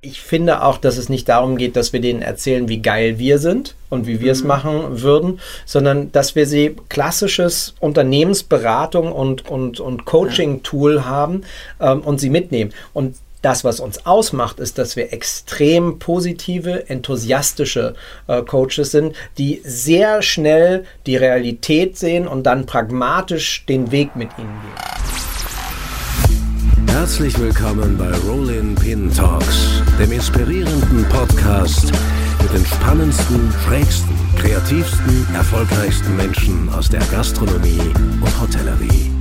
Ich finde auch, dass es nicht darum geht, dass wir denen erzählen, wie geil wir sind und wie wir es mhm. machen würden, sondern dass wir sie klassisches Unternehmensberatung und, und, und Coaching-Tool haben ähm, und sie mitnehmen. Und das, was uns ausmacht, ist, dass wir extrem positive, enthusiastische äh, Coaches sind, die sehr schnell die Realität sehen und dann pragmatisch den Weg mit ihnen gehen. Herzlich willkommen bei Rollin Pin Talks, dem inspirierenden Podcast mit den spannendsten, schrägsten, kreativsten, erfolgreichsten Menschen aus der Gastronomie und Hotellerie.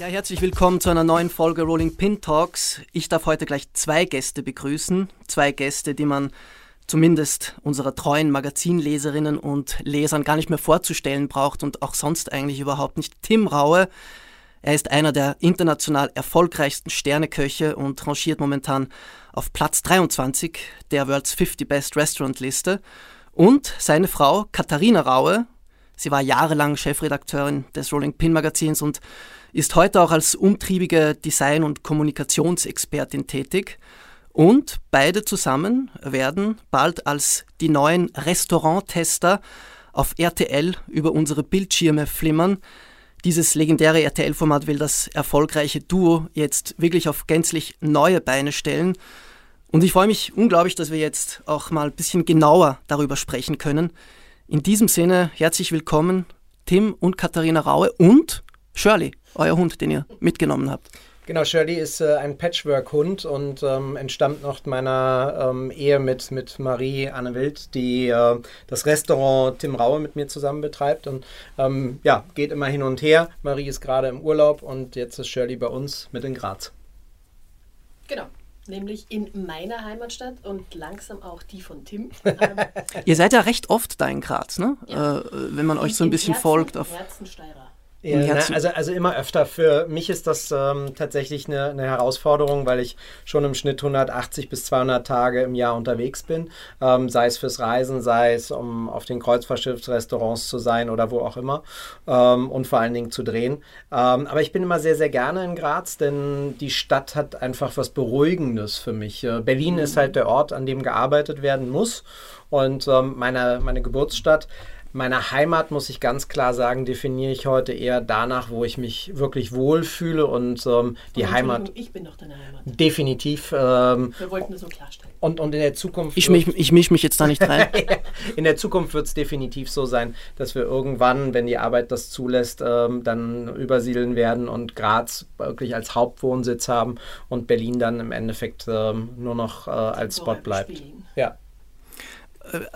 Ja, herzlich willkommen zu einer neuen Folge Rolling Pin Talks. Ich darf heute gleich zwei Gäste begrüßen. Zwei Gäste, die man zumindest unserer treuen Magazinleserinnen und Lesern gar nicht mehr vorzustellen braucht und auch sonst eigentlich überhaupt nicht. Tim Raue, er ist einer der international erfolgreichsten Sterneköche und rangiert momentan auf Platz 23 der World's 50 Best Restaurant Liste. Und seine Frau Katharina Raue, sie war jahrelang Chefredakteurin des Rolling Pin Magazins und ist heute auch als umtriebige Design- und Kommunikationsexpertin tätig. Und beide zusammen werden bald als die neuen Restauranttester auf RTL über unsere Bildschirme flimmern. Dieses legendäre RTL-Format will das erfolgreiche Duo jetzt wirklich auf gänzlich neue Beine stellen. Und ich freue mich unglaublich, dass wir jetzt auch mal ein bisschen genauer darüber sprechen können. In diesem Sinne herzlich willkommen Tim und Katharina Raue und Shirley, euer Hund, den ihr mitgenommen habt. Genau, Shirley ist äh, ein Patchwork-Hund und ähm, entstammt noch meiner ähm, Ehe mit, mit Marie Anne Wild, die äh, das Restaurant Tim Raue mit mir zusammen betreibt. Und ähm, ja, geht immer hin und her. Marie ist gerade im Urlaub und jetzt ist Shirley bei uns mit in Graz. Genau nämlich in meiner Heimatstadt und langsam auch die von Tim. Ihr seid ja recht oft da in Graz, ne? Ja. Äh, wenn man euch so ein bisschen Herzen, folgt. Auf Herzensteirer. Ja, na, also, also immer öfter. Für mich ist das ähm, tatsächlich eine, eine, Herausforderung, weil ich schon im Schnitt 180 bis 200 Tage im Jahr unterwegs bin. Ähm, sei es fürs Reisen, sei es um auf den Kreuzfahrtschiffsrestaurants zu sein oder wo auch immer. Ähm, und vor allen Dingen zu drehen. Ähm, aber ich bin immer sehr, sehr gerne in Graz, denn die Stadt hat einfach was Beruhigendes für mich. Äh, Berlin mhm. ist halt der Ort, an dem gearbeitet werden muss. Und ähm, meine, meine Geburtsstadt meine Heimat, muss ich ganz klar sagen, definiere ich heute eher danach, wo ich mich wirklich wohlfühle und ähm, die und Heimat. Ich bin doch deine Heimat. Definitiv. Ähm, Wir wollten das so klarstellen. Und, und in der Zukunft. Ich, mich, ich mische mich jetzt da nicht rein. in der Zukunft wird es definitiv so sein, dass wir irgendwann, wenn die Arbeit das zulässt, ähm, dann übersiedeln werden und Graz wirklich als Hauptwohnsitz haben und Berlin dann im Endeffekt ähm, nur noch äh, als Spot bleibt. Spielen. Ja.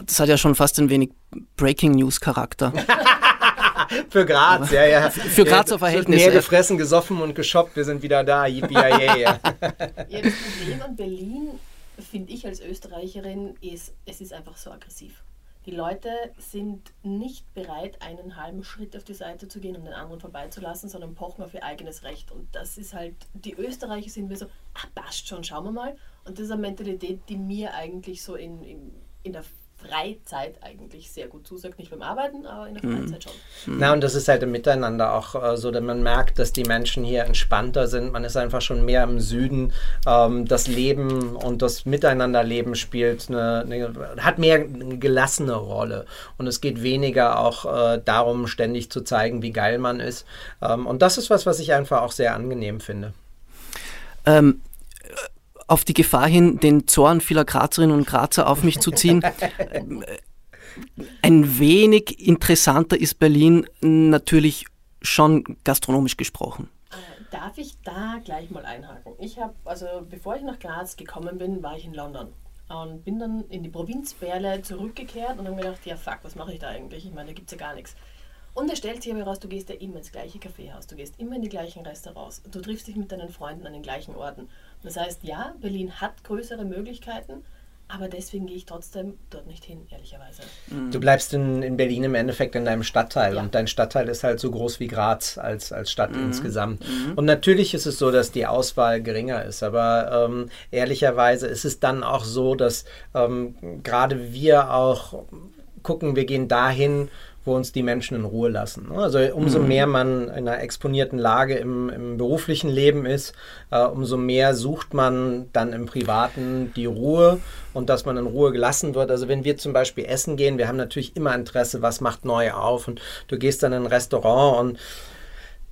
Das hat ja schon fast ein wenig Breaking News Charakter. Für Graz, ja, ja. Für Grazer Verhältnisse. Mehr gefressen, gesoffen und geshoppt, wir sind wieder da. Yippie, ja, ja. Das Problem an Berlin, finde ich als Österreicherin, ist, es ist einfach so aggressiv. Die Leute sind nicht bereit, einen halben Schritt auf die Seite zu gehen, um den anderen vorbeizulassen, sondern pochen auf ihr eigenes Recht. Und das ist halt, die Österreicher sind mir so, ach, passt schon, schauen wir mal. Und das ist eine Mentalität, die mir eigentlich so in, in, in der Freizeit eigentlich sehr gut zusagt. Nicht beim Arbeiten, aber in der mhm. Freizeit schon. Na, und das ist halt im Miteinander auch äh, so, dass man merkt, dass die Menschen hier entspannter sind. Man ist einfach schon mehr im Süden. Ähm, das Leben und das Miteinanderleben spielt eine, eine, hat mehr eine gelassene Rolle. Und es geht weniger auch äh, darum, ständig zu zeigen, wie geil man ist. Ähm, und das ist was, was ich einfach auch sehr angenehm finde. Ähm, auf die Gefahr hin, den Zorn vieler Grazerinnen und Grazer auf mich zu ziehen. Ein wenig interessanter ist Berlin natürlich schon gastronomisch gesprochen. Äh, darf ich da gleich mal einhaken? Ich habe, also bevor ich nach Graz gekommen bin, war ich in London und bin dann in die Provinzperle zurückgekehrt und habe mir gedacht, ja fuck, was mache ich da eigentlich? Ich meine, da gibt es ja gar nichts. Und es stellt sich aber heraus, du gehst ja immer ins gleiche Kaffeehaus, du gehst immer in die gleichen Restaurants, du triffst dich mit deinen Freunden an den gleichen Orten. Das heißt, ja, Berlin hat größere Möglichkeiten, aber deswegen gehe ich trotzdem dort nicht hin, ehrlicherweise. Du bleibst in, in Berlin im Endeffekt in deinem Stadtteil ja. und dein Stadtteil ist halt so groß wie Graz als, als Stadt mhm. insgesamt. Mhm. Und natürlich ist es so, dass die Auswahl geringer ist, aber ähm, ehrlicherweise ist es dann auch so, dass ähm, gerade wir auch gucken, wir gehen dahin, wo uns die Menschen in Ruhe lassen. Also umso mhm. mehr man in einer exponierten Lage im, im beruflichen Leben ist, äh, umso mehr sucht man dann im Privaten die Ruhe und dass man in Ruhe gelassen wird. Also wenn wir zum Beispiel essen gehen, wir haben natürlich immer Interesse, was macht neu auf und du gehst dann in ein Restaurant und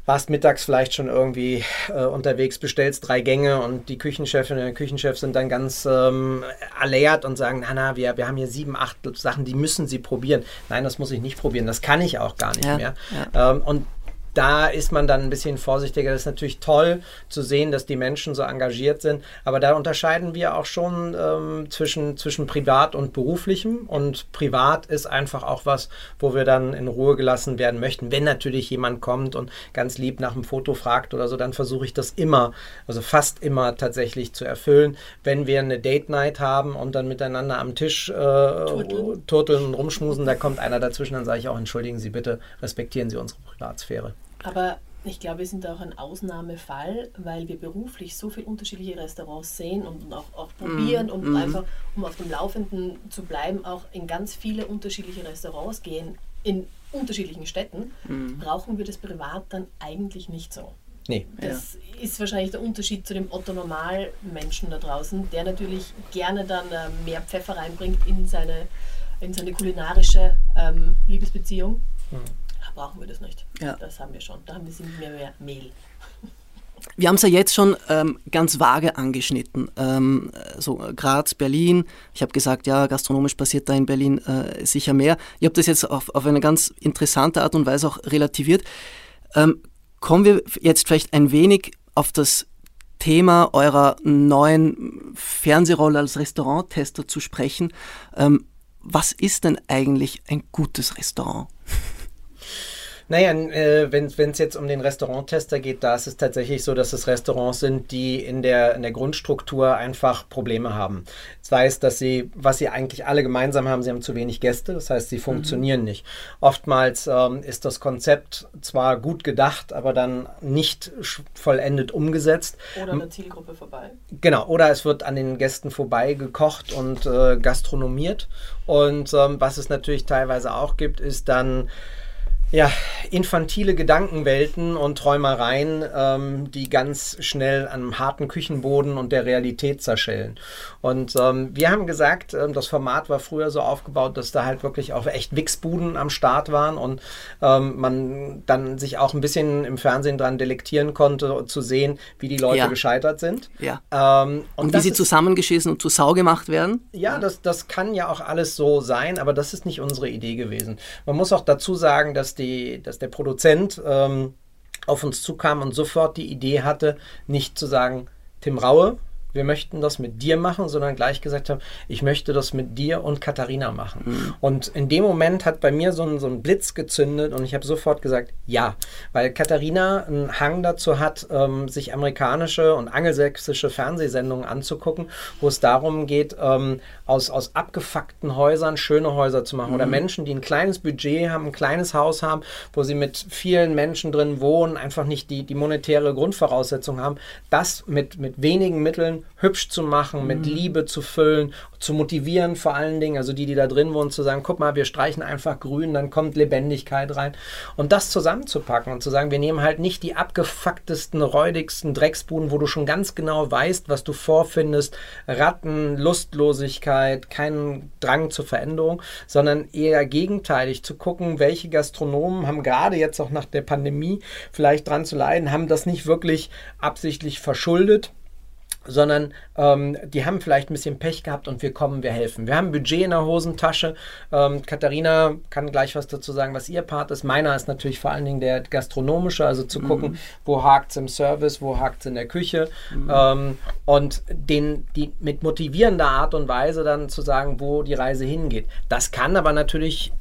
warst mittags vielleicht schon irgendwie äh, unterwegs, bestellst drei Gänge und die Küchenchefin und der Küchenchef sind dann ganz ähm, alert und sagen, na, na, wir, wir haben hier sieben, acht Sachen, die müssen Sie probieren. Nein, das muss ich nicht probieren, das kann ich auch gar nicht ja, mehr. Ja. Ähm, und da ist man dann ein bisschen vorsichtiger. Das ist natürlich toll zu sehen, dass die Menschen so engagiert sind. Aber da unterscheiden wir auch schon ähm, zwischen, zwischen privat und beruflichem. Und privat ist einfach auch was, wo wir dann in Ruhe gelassen werden möchten. Wenn natürlich jemand kommt und ganz lieb nach einem Foto fragt oder so, dann versuche ich das immer, also fast immer tatsächlich zu erfüllen. Wenn wir eine Date Night haben und dann miteinander am Tisch äh, turteln und rumschmusen, da kommt einer dazwischen, dann sage ich auch, entschuldigen Sie bitte, respektieren Sie unsere Privatsphäre. Aber ich glaube, wir sind auch ein Ausnahmefall, weil wir beruflich so viele unterschiedliche Restaurants sehen und auch, auch probieren mm. und mm. einfach, um auf dem Laufenden zu bleiben, auch in ganz viele unterschiedliche Restaurants gehen, in unterschiedlichen Städten, mm. brauchen wir das privat dann eigentlich nicht so. Nee. Das ja. ist wahrscheinlich der Unterschied zu dem Otto-Normal-Menschen da draußen, der natürlich gerne dann äh, mehr Pfeffer reinbringt in seine, in seine kulinarische ähm, Liebesbeziehung. Brauchen wir das nicht. Ja. Das haben wir schon. Da haben wir mehr, mehr Mehl. Wir haben es ja jetzt schon ähm, ganz vage angeschnitten. Ähm, so Graz, Berlin. Ich habe gesagt, ja, gastronomisch passiert da in Berlin äh, sicher mehr. Ihr habt das jetzt auf, auf eine ganz interessante Art und Weise auch relativiert. Ähm, kommen wir jetzt vielleicht ein wenig auf das Thema eurer neuen Fernsehrolle als Restauranttester zu sprechen. Ähm, was ist denn eigentlich ein gutes Restaurant? Naja, äh, wenn es jetzt um den Restauranttester geht, da ist es tatsächlich so, dass es Restaurants sind, die in der, in der Grundstruktur einfach Probleme haben. Sei es, dass sie, was sie eigentlich alle gemeinsam haben, sie haben zu wenig Gäste, das heißt, sie mhm. funktionieren mhm. nicht. Oftmals ähm, ist das Konzept zwar gut gedacht, aber dann nicht vollendet umgesetzt. Oder eine Zielgruppe vorbei. Genau, oder es wird an den Gästen vorbei gekocht und äh, gastronomiert. Und ähm, was es natürlich teilweise auch gibt, ist dann ja, infantile Gedankenwelten und Träumereien, ähm, die ganz schnell am harten Küchenboden und der Realität zerschellen. Und ähm, wir haben gesagt, ähm, das Format war früher so aufgebaut, dass da halt wirklich auch echt Wichsbuden am Start waren und ähm, man dann sich auch ein bisschen im Fernsehen dran delektieren konnte, zu sehen, wie die Leute ja. gescheitert sind. Ja. Ähm, und, und wie sie zusammengeschissen und zu Sau gemacht werden. Ja, Das, das kann ja auch alles so sein, aber das ist nicht unsere Idee gewesen. Man muss auch dazu sagen, dass die, dass der Produzent ähm, auf uns zukam und sofort die Idee hatte, nicht zu sagen, Tim Raue, wir möchten das mit dir machen, sondern gleich gesagt haben, ich möchte das mit dir und Katharina machen. Mhm. Und in dem Moment hat bei mir so ein, so ein Blitz gezündet und ich habe sofort gesagt, ja, weil Katharina einen Hang dazu hat, ähm, sich amerikanische und angelsächsische Fernsehsendungen anzugucken, wo es darum geht, ähm, aus, aus abgefuckten Häusern schöne Häuser zu machen mhm. oder Menschen, die ein kleines Budget haben, ein kleines Haus haben, wo sie mit vielen Menschen drin wohnen, einfach nicht die, die monetäre Grundvoraussetzung haben, das mit, mit wenigen Mitteln hübsch zu machen, mit mhm. Liebe zu füllen, zu motivieren vor allen Dingen, also die, die da drin wohnen, zu sagen, guck mal, wir streichen einfach grün, dann kommt Lebendigkeit rein. Und das zusammenzupacken und zu sagen, wir nehmen halt nicht die abgefucktesten, räudigsten Drecksbuden, wo du schon ganz genau weißt, was du vorfindest, Ratten, Lustlosigkeit, keinen Drang zur Veränderung, sondern eher gegenteilig zu gucken, welche Gastronomen haben gerade jetzt auch nach der Pandemie vielleicht dran zu leiden, haben das nicht wirklich absichtlich verschuldet sondern ähm, die haben vielleicht ein bisschen Pech gehabt und wir kommen, wir helfen. Wir haben Budget in der Hosentasche. Ähm, Katharina kann gleich was dazu sagen, was ihr Part ist. Meiner ist natürlich vor allen Dingen der gastronomische, also zu mhm. gucken, wo hakt es im Service, wo hakt es in der Küche mhm. ähm, und den, die mit motivierender Art und Weise dann zu sagen, wo die Reise hingeht. Das kann aber natürlich,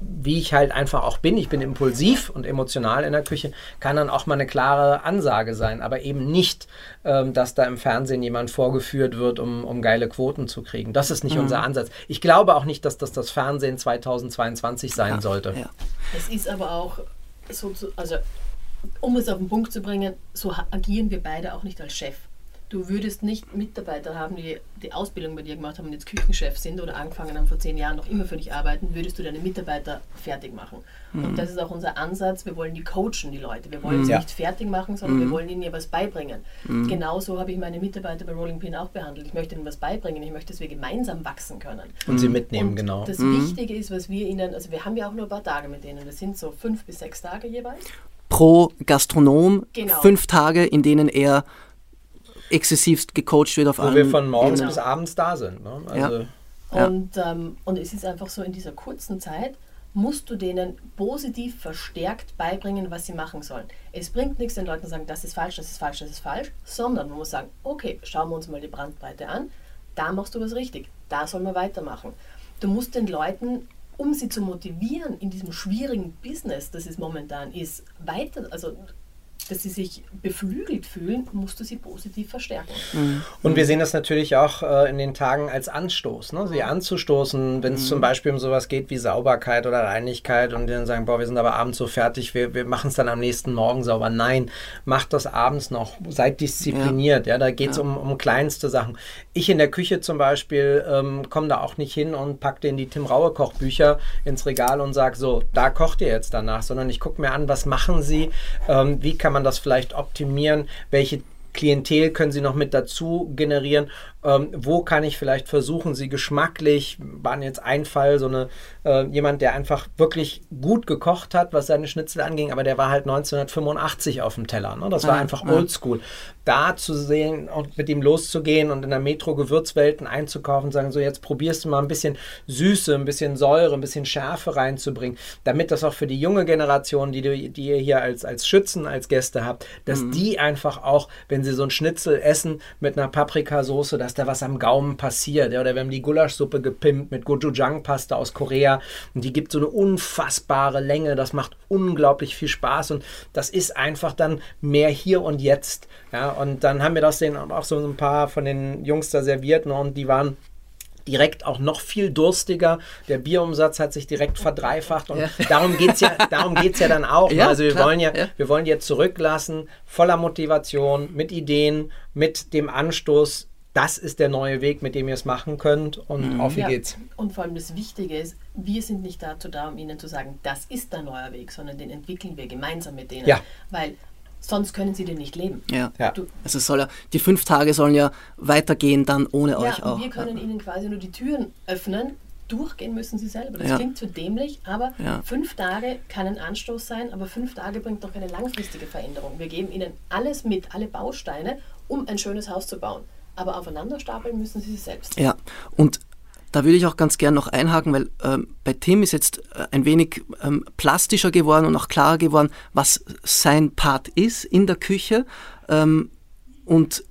wie ich halt einfach auch bin, ich bin impulsiv und emotional in der Küche, kann dann auch mal eine klare Ansage sein, aber eben nicht, ähm, dass da im Fernsehen Fernsehen jemand vorgeführt wird, um, um geile Quoten zu kriegen. Das ist nicht mhm. unser Ansatz. Ich glaube auch nicht, dass das das Fernsehen 2022 sein ja, sollte. Ja. Es ist aber auch so, also um es auf den Punkt zu bringen, so agieren wir beide auch nicht als Chef. Du würdest nicht Mitarbeiter haben, die die Ausbildung bei dir gemacht haben und jetzt Küchenchef sind oder angefangen haben vor zehn Jahren noch immer für dich arbeiten, würdest du deine Mitarbeiter fertig machen. Mhm. Und das ist auch unser Ansatz. Wir wollen die coachen, die Leute. Wir wollen mhm. sie nicht fertig machen, sondern mhm. wir wollen ihnen ja was beibringen. Mhm. Genauso habe ich meine Mitarbeiter bei Rolling Pin auch behandelt. Ich möchte ihnen was beibringen. Ich möchte, dass wir gemeinsam wachsen können. Und sie mitnehmen, und genau. Das mhm. Wichtige ist, was wir ihnen, also wir haben ja auch nur ein paar Tage mit denen. Das sind so fünf bis sechs Tage jeweils. Pro Gastronom genau. fünf Tage, in denen er exzessivst gecoacht wird auf Wo allen wir von morgens genau. bis abends da sind. Ne? Also ja. Und, ähm, und es ist einfach so, in dieser kurzen Zeit musst du denen positiv verstärkt beibringen, was sie machen sollen. Es bringt nichts, den Leuten zu sagen, das ist falsch, das ist falsch, das ist falsch, sondern man muss sagen, okay, schauen wir uns mal die Brandbreite an, da machst du was richtig, da soll man weitermachen. Du musst den Leuten, um sie zu motivieren in diesem schwierigen Business, das es momentan ist, weiter, also dass sie sich beflügelt fühlen, musst du sie positiv verstärken. Mhm. Und wir sehen das natürlich auch äh, in den Tagen als Anstoß, ne? sie anzustoßen, wenn es mhm. zum Beispiel um sowas geht wie Sauberkeit oder Reinigkeit und dann sagen, boah, wir sind aber abends so fertig, wir, wir machen es dann am nächsten Morgen sauber. Nein, macht das abends noch, seid diszipliniert, ja, ja da geht es ja. um, um kleinste Sachen. Ich in der Küche zum Beispiel ähm, komme da auch nicht hin und packe den die Tim Raue Kochbücher ins Regal und sage, so, da kocht ihr jetzt danach, sondern ich gucke mir an, was machen sie, ähm, wie kann man das vielleicht optimieren, welche Klientel können Sie noch mit dazu generieren ähm, wo kann ich vielleicht versuchen, sie geschmacklich, waren jetzt ein Fall, so eine, äh, jemand, der einfach wirklich gut gekocht hat, was seine Schnitzel anging, aber der war halt 1985 auf dem Teller. Ne? Das war ah, einfach ah. oldschool. Da zu sehen und mit ihm loszugehen und in der Metro Gewürzwelten einzukaufen sagen, so jetzt probierst du mal ein bisschen Süße, ein bisschen Säure, ein bisschen Schärfe reinzubringen, damit das auch für die junge Generation, die, du, die ihr hier als, als Schützen, als Gäste habt, dass mhm. die einfach auch, wenn sie so ein Schnitzel essen mit einer Paprikasauce, dass da was am Gaumen passiert. Ja, oder wir haben die Gulaschsuppe gepimpt mit Gochujang-Pasta aus Korea und die gibt so eine unfassbare Länge. Das macht unglaublich viel Spaß und das ist einfach dann mehr hier und jetzt. Ja, und dann haben wir das denen auch so ein paar von den Jungs da serviert ne, und die waren direkt auch noch viel durstiger. Der Bierumsatz hat sich direkt verdreifacht und ja. darum geht es ja, ja dann auch. Ja, also wir klar, wollen ja, ja, wir wollen jetzt zurücklassen, voller Motivation, mit Ideen, mit dem Anstoß, das ist der neue Weg, mit dem ihr es machen könnt und mhm. auf wie ja. geht's. Und vor allem das Wichtige ist, wir sind nicht dazu da, um ihnen zu sagen, das ist der neue Weg, sondern den entwickeln wir gemeinsam mit denen. Ja. Weil sonst können sie den nicht leben. Ja. ja. Du, also soll ja, die fünf Tage sollen ja weitergehen dann ohne ja, euch auch. Wir können ja. ihnen quasi nur die Türen öffnen. Durchgehen müssen sie selber. Das ja. klingt zu dämlich, aber fünf Tage kann ein Anstoß sein, aber fünf Tage bringt doch eine langfristige Veränderung. Wir geben ihnen alles mit, alle Bausteine, um ein schönes Haus zu bauen aber aufeinander stapeln müssen sie selbst. Ja, und da würde ich auch ganz gern noch einhaken, weil ähm, bei Tim ist jetzt äh, ein wenig ähm, plastischer geworden und auch klarer geworden, was sein Part ist in der Küche. Ähm, und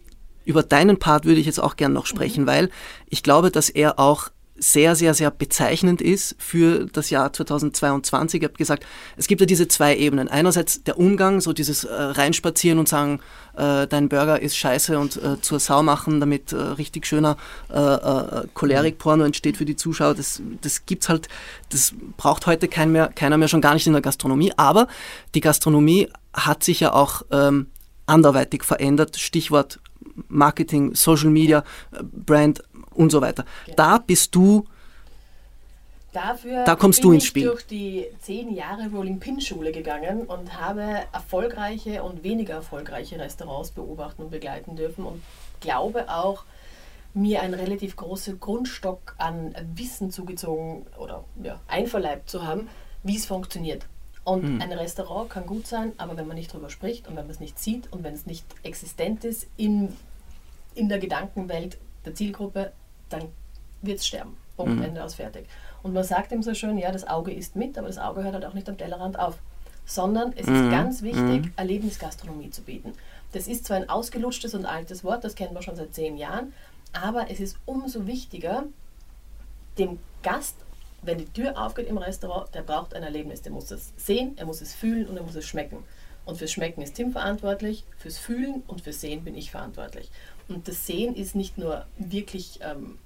über deinen Part würde ich jetzt auch gern noch sprechen, mhm. weil ich glaube, dass er auch sehr, sehr, sehr bezeichnend ist für das Jahr 2022. Ich habe gesagt, es gibt ja diese zwei Ebenen. Einerseits der Umgang, so dieses äh, Reinspazieren und sagen, äh, dein Burger ist scheiße und äh, zur Sau machen, damit äh, richtig schöner äh, äh, Cholerik-Porno entsteht für die Zuschauer. Das, das gibt's halt, das braucht heute kein mehr, keiner mehr, schon gar nicht in der Gastronomie. Aber die Gastronomie hat sich ja auch ähm, anderweitig verändert. Stichwort Marketing, Social Media, Brand und so weiter. Genau. Da bist du Dafür da kommst bin du ins Spiel. ich durch die zehn Jahre Rolling Pin Schule gegangen und habe erfolgreiche und weniger erfolgreiche Restaurants beobachten und begleiten dürfen und glaube auch, mir einen relativ großen Grundstock an Wissen zugezogen oder ja, einverleibt zu haben, wie es funktioniert. Und hm. ein Restaurant kann gut sein, aber wenn man nicht drüber spricht und wenn man es nicht sieht und wenn es nicht existent ist in, in der Gedankenwelt der Zielgruppe, dann wird es sterben. Punkt, mhm. Ende aus, fertig. Und man sagt ihm so schön, ja, das Auge isst mit, aber das Auge hört halt auch nicht am Tellerrand auf. Sondern es mhm. ist ganz wichtig, mhm. Erlebnisgastronomie zu bieten. Das ist zwar ein ausgelutschtes und altes Wort, das kennen wir schon seit zehn Jahren, aber es ist umso wichtiger, dem Gast, wenn die Tür aufgeht im Restaurant, der braucht ein Erlebnis. Der muss es sehen, er muss es fühlen und er muss es schmecken. Und fürs Schmecken ist Tim verantwortlich, fürs Fühlen und fürs Sehen bin ich verantwortlich. Und das Sehen ist nicht nur wirklich ähm,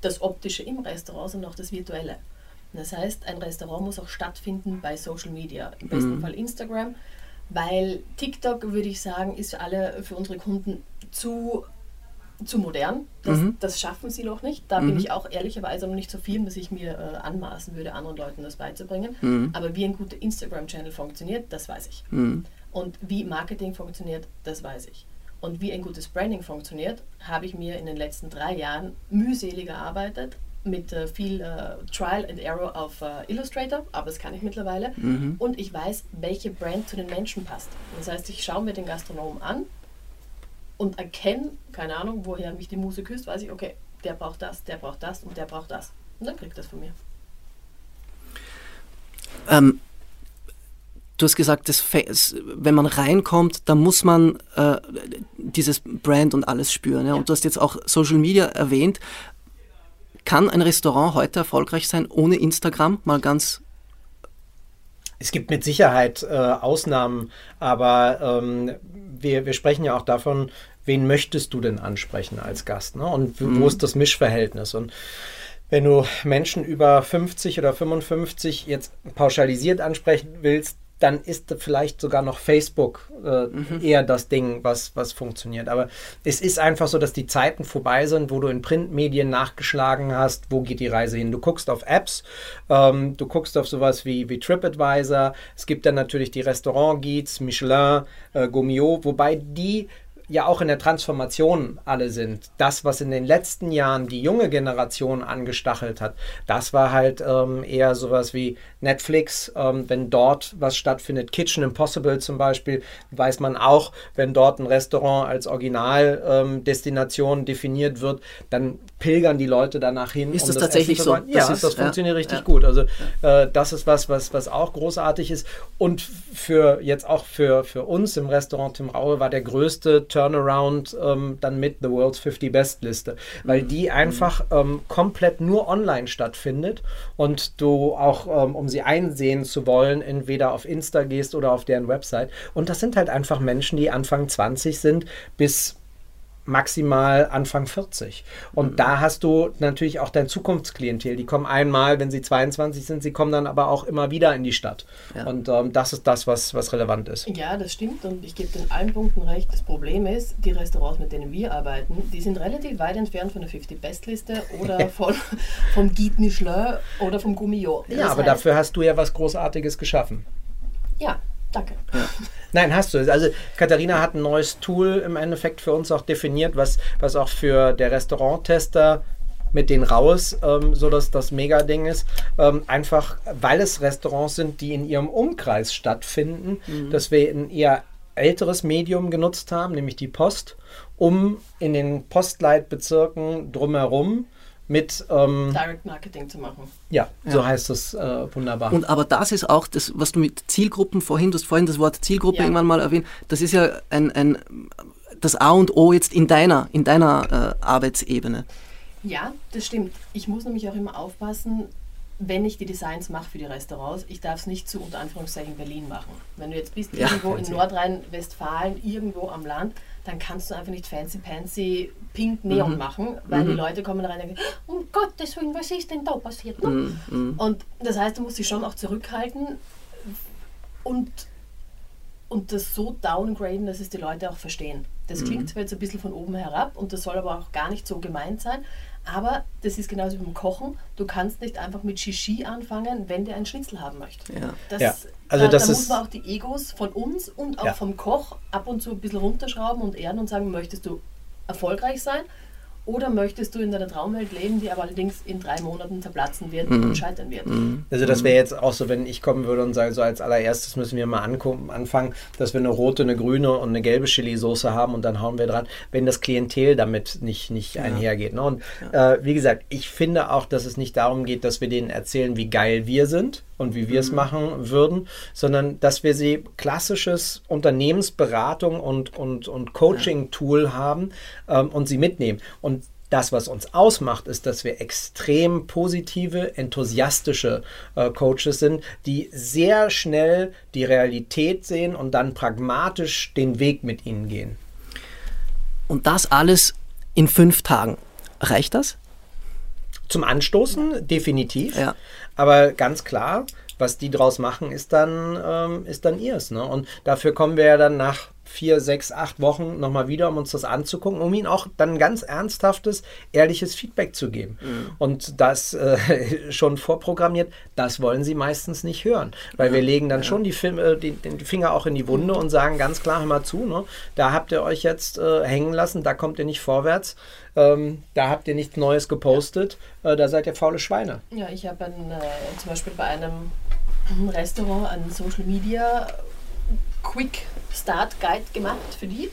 das Optische im Restaurant, sondern auch das Virtuelle. Das heißt, ein Restaurant muss auch stattfinden bei Social Media, im besten mhm. Fall Instagram, weil TikTok, würde ich sagen, ist für alle, für unsere Kunden zu zu modern. Das, mhm. das, schaffen sie noch nicht. Da mhm. bin ich auch ehrlicherweise noch nicht so viel, dass ich mir äh, anmaßen würde, anderen Leuten das beizubringen. Mhm. Aber wie ein guter Instagram-Channel funktioniert, das weiß ich. Mhm. Und wie Marketing funktioniert, das weiß ich. Und wie ein gutes Branding funktioniert, habe ich mir in den letzten drei Jahren mühselig erarbeitet, mit äh, viel äh, Trial and Error auf äh, Illustrator, aber das kann ich mittlerweile. Mhm. Und ich weiß, welche Brand zu den Menschen passt. Das heißt, ich schaue mir den Gastronomen an und erkenne, keine Ahnung, woher mich die Muse küsst, weiß ich, okay, der braucht das, der braucht das und der braucht das. Und dann kriegt das von mir. Ähm, du hast gesagt, das, wenn man reinkommt, dann muss man äh, dieses Brand und alles spüren. Ja? Und du hast jetzt auch Social Media erwähnt. Kann ein Restaurant heute erfolgreich sein ohne Instagram? Mal ganz. Es gibt mit Sicherheit äh, Ausnahmen, aber ähm, wir, wir sprechen ja auch davon, wen möchtest du denn ansprechen als Gast? Ne? Und mhm. wo ist das Mischverhältnis? Und wenn du Menschen über 50 oder 55 jetzt pauschalisiert ansprechen willst, dann ist vielleicht sogar noch Facebook äh, mhm. eher das Ding, was, was funktioniert. Aber es ist einfach so, dass die Zeiten vorbei sind, wo du in Printmedien nachgeschlagen hast, wo geht die Reise hin. Du guckst auf Apps, ähm, du guckst auf sowas wie, wie TripAdvisor, es gibt dann natürlich die Restaurant-Guides, Michelin, äh, Gomio, wobei die ja auch in der Transformation alle sind. Das, was in den letzten Jahren die junge Generation angestachelt hat, das war halt ähm, eher sowas wie Netflix. Ähm, wenn dort was stattfindet, Kitchen Impossible zum Beispiel, weiß man auch, wenn dort ein Restaurant als Originaldestination ähm, definiert wird, dann pilgern die Leute danach hin. Ist um das, das tatsächlich so? Ja, das, ist, das funktioniert ja, richtig ja. gut. Also äh, das ist was, was, was auch großartig ist. Und für jetzt auch für, für uns im Restaurant Tim Raue war der größte Turnaround ähm, dann mit The World's 50 Best Liste, weil mhm. die einfach ähm, komplett nur online stattfindet und du auch, ähm, um sie einsehen zu wollen, entweder auf Insta gehst oder auf deren Website. Und das sind halt einfach Menschen, die Anfang 20 sind bis maximal Anfang 40. Und mhm. da hast du natürlich auch dein Zukunftsklientel. Die kommen einmal, wenn sie 22 sind, sie kommen dann aber auch immer wieder in die Stadt. Ja. Und ähm, das ist das, was, was relevant ist. Ja, das stimmt. Und ich gebe in allen Punkten recht. Das Problem ist, die Restaurants, mit denen wir arbeiten, die sind relativ weit entfernt von der 50-Best-Liste oder von, vom Guide Michelin oder vom Gummio. Ja, das aber heißt, dafür hast du ja was Großartiges geschaffen. Ja, Danke. Ja. Nein, hast du. Also Katharina hat ein neues Tool im Endeffekt für uns auch definiert, was, was auch für der Restauranttester mit denen raus, ähm, so dass das Mega-Ding ist. Ähm, einfach, weil es Restaurants sind, die in ihrem Umkreis stattfinden, mhm. dass wir ein eher älteres Medium genutzt haben, nämlich die Post, um in den Postleitbezirken drumherum mit ähm, Direct Marketing zu machen. Ja, ja. so heißt es äh, wunderbar. Und aber das ist auch das, was du mit Zielgruppen vorhin, du hast vorhin das Wort Zielgruppe ja. irgendwann mal erwähnt, das ist ja ein, ein das A und O jetzt in deiner, in deiner äh, Arbeitsebene. Ja, das stimmt. Ich muss nämlich auch immer aufpassen, wenn ich die Designs mache für die Restaurants, ich darf es nicht zu unter Anführungszeichen Berlin machen. Wenn du jetzt bist ja, irgendwo in Nordrhein-Westfalen, irgendwo am Land, dann kannst du einfach nicht fancy pansy pink Neon mhm. machen, weil mhm. die Leute kommen rein und denken, um Gottes Willen, was ist denn da passiert? Ne? Mhm. mhm. Und das heißt, du musst dich schon auch zurückhalten und, und das so downgraden, dass es die Leute auch verstehen. Das klingt mhm. zwar jetzt ein bisschen von oben herab und das soll aber auch gar nicht so gemeint sein, aber das ist genauso wie beim Kochen. Du kannst nicht einfach mit Shishi anfangen, wenn der einen Schnitzel haben möchte. Ja. Das, ja. Also da, das da muss man auch die Egos von uns und auch ja. vom Koch ab und zu ein bisschen runterschrauben und ehren und sagen, möchtest du erfolgreich sein oder möchtest du in deiner Traumwelt leben, die aber allerdings in drei Monaten zerplatzen wird mhm. und scheitern wird? Mhm. Also das wäre jetzt auch so, wenn ich kommen würde und sage, so als allererstes müssen wir mal anfangen, dass wir eine rote, eine grüne und eine gelbe Chili-Soße haben und dann hauen wir dran, wenn das Klientel damit nicht, nicht ja. einhergeht. Ne? Und ja. äh, wie gesagt, ich finde auch, dass es nicht darum geht, dass wir denen erzählen, wie geil wir sind und wie wir es mhm. machen würden, sondern dass wir sie klassisches Unternehmensberatung und, und, und Coaching-Tool haben ähm, und sie mitnehmen. Und das, was uns ausmacht, ist, dass wir extrem positive, enthusiastische äh, Coaches sind, die sehr schnell die Realität sehen und dann pragmatisch den Weg mit ihnen gehen. Und das alles in fünf Tagen. Reicht das? Zum Anstoßen definitiv. Ja. Aber ganz klar, was die draus machen, ist dann, ähm, ist dann ihrs. Ne? Und dafür kommen wir ja dann nach vier, sechs, acht Wochen nochmal wieder, um uns das anzugucken, um ihnen auch dann ganz ernsthaftes, ehrliches Feedback zu geben. Mhm. Und das äh, schon vorprogrammiert, das wollen sie meistens nicht hören. Weil ja, wir legen dann ja. schon die, Film, äh, die, den Finger auch in die Wunde und sagen ganz klar, hör mal zu, ne? da habt ihr euch jetzt äh, hängen lassen, da kommt ihr nicht vorwärts. Ähm, da habt ihr nichts Neues gepostet, äh, da seid ihr faule Schweine. Ja, ich habe äh, zum Beispiel bei einem Restaurant an Social Media Quick Start Guide gemacht für die.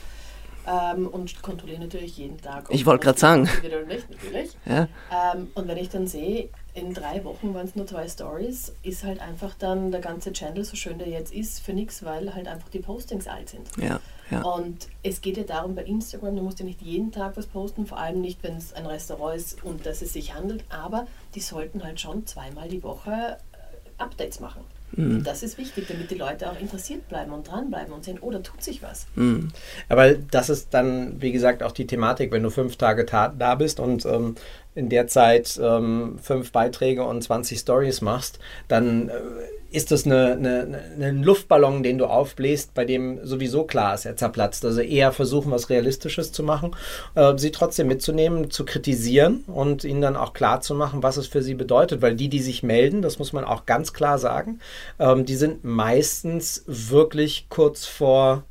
Ähm, und kontrolliere natürlich jeden Tag. Ich wollte gerade sagen. Nicht, natürlich. Ja. Ähm, und wenn ich dann sehe, in drei Wochen waren es nur zwei Stories, ist halt einfach dann der ganze Channel, so schön der jetzt ist, für nichts, weil halt einfach die Postings alt sind. Ja, ja. Und es geht ja darum, bei Instagram, du musst ja nicht jeden Tag was posten, vor allem nicht, wenn es ein Restaurant ist und dass es sich handelt, aber die sollten halt schon zweimal die Woche äh, Updates machen. Mhm. Das ist wichtig, damit die Leute auch interessiert bleiben und dranbleiben und sehen, oh, da tut sich was. Mhm. Aber das ist dann, wie gesagt, auch die Thematik, wenn du fünf Tage da bist und ähm, in der Zeit ähm, fünf Beiträge und 20 Stories machst, dann äh, ist das eine, eine, ein Luftballon, den du aufbläst, bei dem sowieso klar ist, er zerplatzt. Also eher versuchen, was Realistisches zu machen, äh, sie trotzdem mitzunehmen, zu kritisieren und ihnen dann auch klar zu machen, was es für sie bedeutet. Weil die, die sich melden, das muss man auch ganz klar sagen, ähm, die sind meistens wirklich kurz vor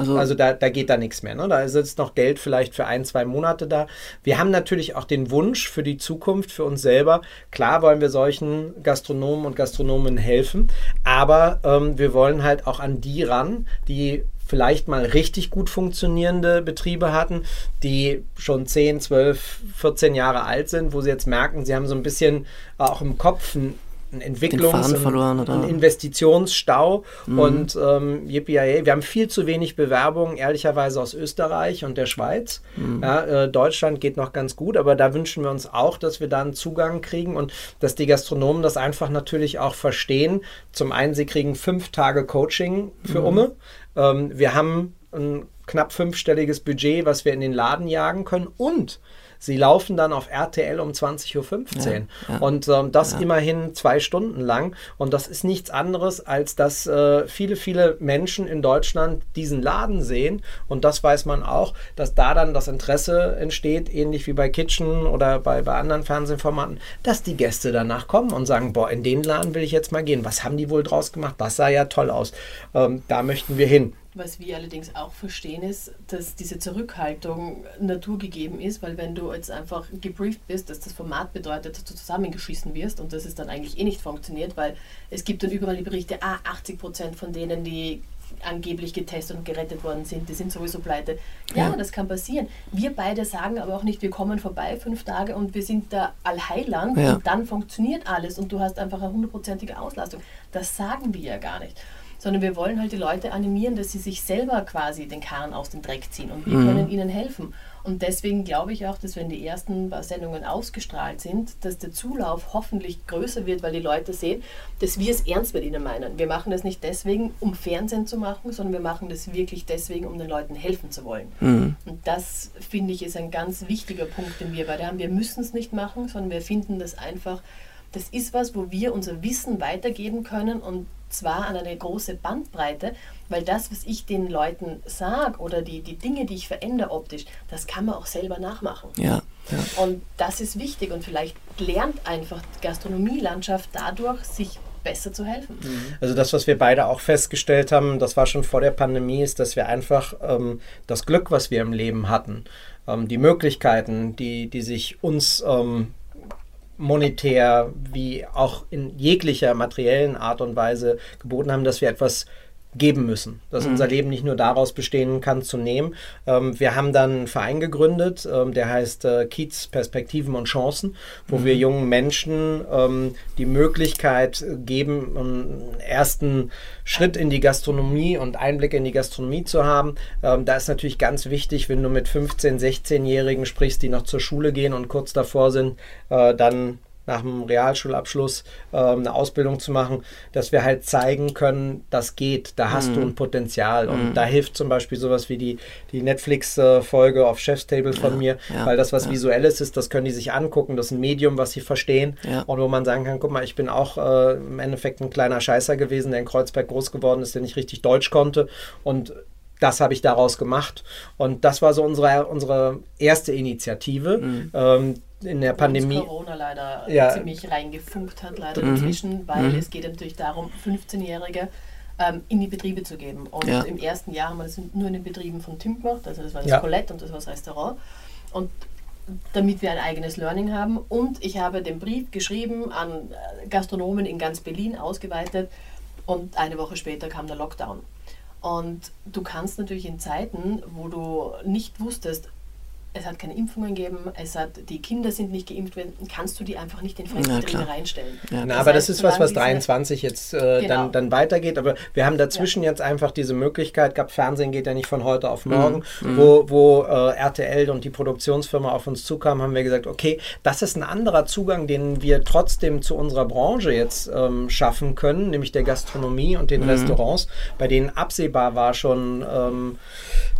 also, also da, da geht da nichts mehr. Ne? Da ist jetzt noch Geld vielleicht für ein, zwei Monate da. Wir haben natürlich auch den Wunsch für die Zukunft, für uns selber. Klar wollen wir solchen Gastronomen und Gastronomen helfen, aber ähm, wir wollen halt auch an die ran, die vielleicht mal richtig gut funktionierende Betriebe hatten, die schon 10, 12, 14 Jahre alt sind, wo sie jetzt merken, sie haben so ein bisschen auch im Kopf ein ein Entwicklungs- verloren, ein Investitionsstau mhm. und ähm, yippie wir haben viel zu wenig Bewerbungen, ehrlicherweise aus Österreich und der Schweiz. Mhm. Ja, äh, Deutschland geht noch ganz gut, aber da wünschen wir uns auch, dass wir da einen Zugang kriegen und dass die Gastronomen das einfach natürlich auch verstehen. Zum einen, sie kriegen fünf Tage Coaching für mhm. Umme. Ähm, wir haben ein knapp fünfstelliges Budget, was wir in den Laden jagen können und Sie laufen dann auf RTL um 20.15 Uhr. Ja, und ähm, das immerhin zwei Stunden lang. Und das ist nichts anderes, als dass äh, viele, viele Menschen in Deutschland diesen Laden sehen. Und das weiß man auch, dass da dann das Interesse entsteht, ähnlich wie bei Kitchen oder bei, bei anderen Fernsehformaten, dass die Gäste danach kommen und sagen, boah, in den Laden will ich jetzt mal gehen. Was haben die wohl draus gemacht? Das sah ja toll aus. Ähm, da möchten wir hin. Was wir allerdings auch verstehen ist, dass diese Zurückhaltung naturgegeben ist, weil wenn du jetzt einfach gebrieft bist, dass das Format bedeutet, dass du zusammengeschissen wirst und dass es dann eigentlich eh nicht funktioniert, weil es gibt dann überall die Berichte, ah, 80 Prozent von denen, die angeblich getestet und gerettet worden sind, die sind sowieso pleite. Ja, ja, das kann passieren. Wir beide sagen aber auch nicht, wir kommen vorbei fünf Tage und wir sind da Allheiland ja. und dann funktioniert alles und du hast einfach eine hundertprozentige Auslastung. Das sagen wir ja gar nicht sondern wir wollen halt die Leute animieren, dass sie sich selber quasi den Karren aus dem Dreck ziehen und wir mhm. können ihnen helfen. Und deswegen glaube ich auch, dass wenn die ersten paar Sendungen ausgestrahlt sind, dass der Zulauf hoffentlich größer wird, weil die Leute sehen, dass wir es ernst mit ihnen meinen. Wir machen das nicht deswegen, um Fernsehen zu machen, sondern wir machen das wirklich deswegen, um den Leuten helfen zu wollen. Mhm. Und das, finde ich, ist ein ganz wichtiger Punkt, den wir beide haben. Wir müssen es nicht machen, sondern wir finden das einfach, das ist was, wo wir unser Wissen weitergeben können und zwar an eine große Bandbreite, weil das, was ich den Leuten sage oder die, die Dinge, die ich verändere optisch, das kann man auch selber nachmachen. Ja, ja. Und das ist wichtig und vielleicht lernt einfach die Gastronomielandschaft dadurch, sich besser zu helfen. Mhm. Also das, was wir beide auch festgestellt haben, das war schon vor der Pandemie, ist, dass wir einfach ähm, das Glück, was wir im Leben hatten, ähm, die Möglichkeiten, die, die sich uns ähm, monetär wie auch in jeglicher materiellen Art und Weise geboten haben, dass wir etwas geben müssen. Dass mhm. unser Leben nicht nur daraus bestehen kann, zu nehmen. Ähm, wir haben dann einen Verein gegründet, ähm, der heißt äh, Kiez Perspektiven und Chancen, wo mhm. wir jungen Menschen ähm, die Möglichkeit geben, einen ersten Schritt in die Gastronomie und Einblicke in die Gastronomie zu haben. Ähm, da ist natürlich ganz wichtig, wenn du mit 15-, 16-Jährigen sprichst, die noch zur Schule gehen und kurz davor sind, äh, dann nach dem Realschulabschluss äh, eine Ausbildung zu machen, dass wir halt zeigen können, das geht, da hast mhm. du ein Potenzial. Und mhm. da hilft zum Beispiel sowas wie die, die Netflix-Folge auf Chef's Table von ja, mir, ja, weil das was ja. Visuelles ist, das können die sich angucken, das ist ein Medium, was sie verstehen und wo man sagen kann, guck mal, ich bin auch äh, im Endeffekt ein kleiner Scheißer gewesen, der in Kreuzberg groß geworden ist, der nicht richtig Deutsch konnte und das habe ich daraus gemacht. Und das war so unsere, unsere erste Initiative. Mhm. Ähm, in der Pandemie. Wo Corona leider ja. ziemlich reingefunkt hat, leider mhm. inzwischen, weil mhm. es geht natürlich darum, 15-Jährige ähm, in die Betriebe zu geben. Und ja. im ersten Jahr haben wir das nur in den Betrieben von Tim gemacht, also das war das ja. Colette und das war das Restaurant. Und damit wir ein eigenes Learning haben. Und ich habe den Brief geschrieben an äh, Gastronomen in ganz Berlin ausgeweitet und eine Woche später kam der Lockdown. Und du kannst natürlich in Zeiten, wo du nicht wusstest, es hat keine Impfungen gegeben, es hat, die Kinder sind nicht geimpft werden, kannst du die einfach nicht in Fremdbetriebe reinstellen. Ja, Na, aber heißt, das ist was, was 23 jetzt äh, genau. dann, dann weitergeht. Aber wir haben dazwischen ja. jetzt einfach diese Möglichkeit gehabt, Fernsehen geht ja nicht von heute auf morgen, mhm. wo, wo äh, RTL und die Produktionsfirma auf uns zukamen, haben wir gesagt, okay, das ist ein anderer Zugang, den wir trotzdem zu unserer Branche jetzt ähm, schaffen können, nämlich der Gastronomie und den mhm. Restaurants, bei denen absehbar war schon ähm,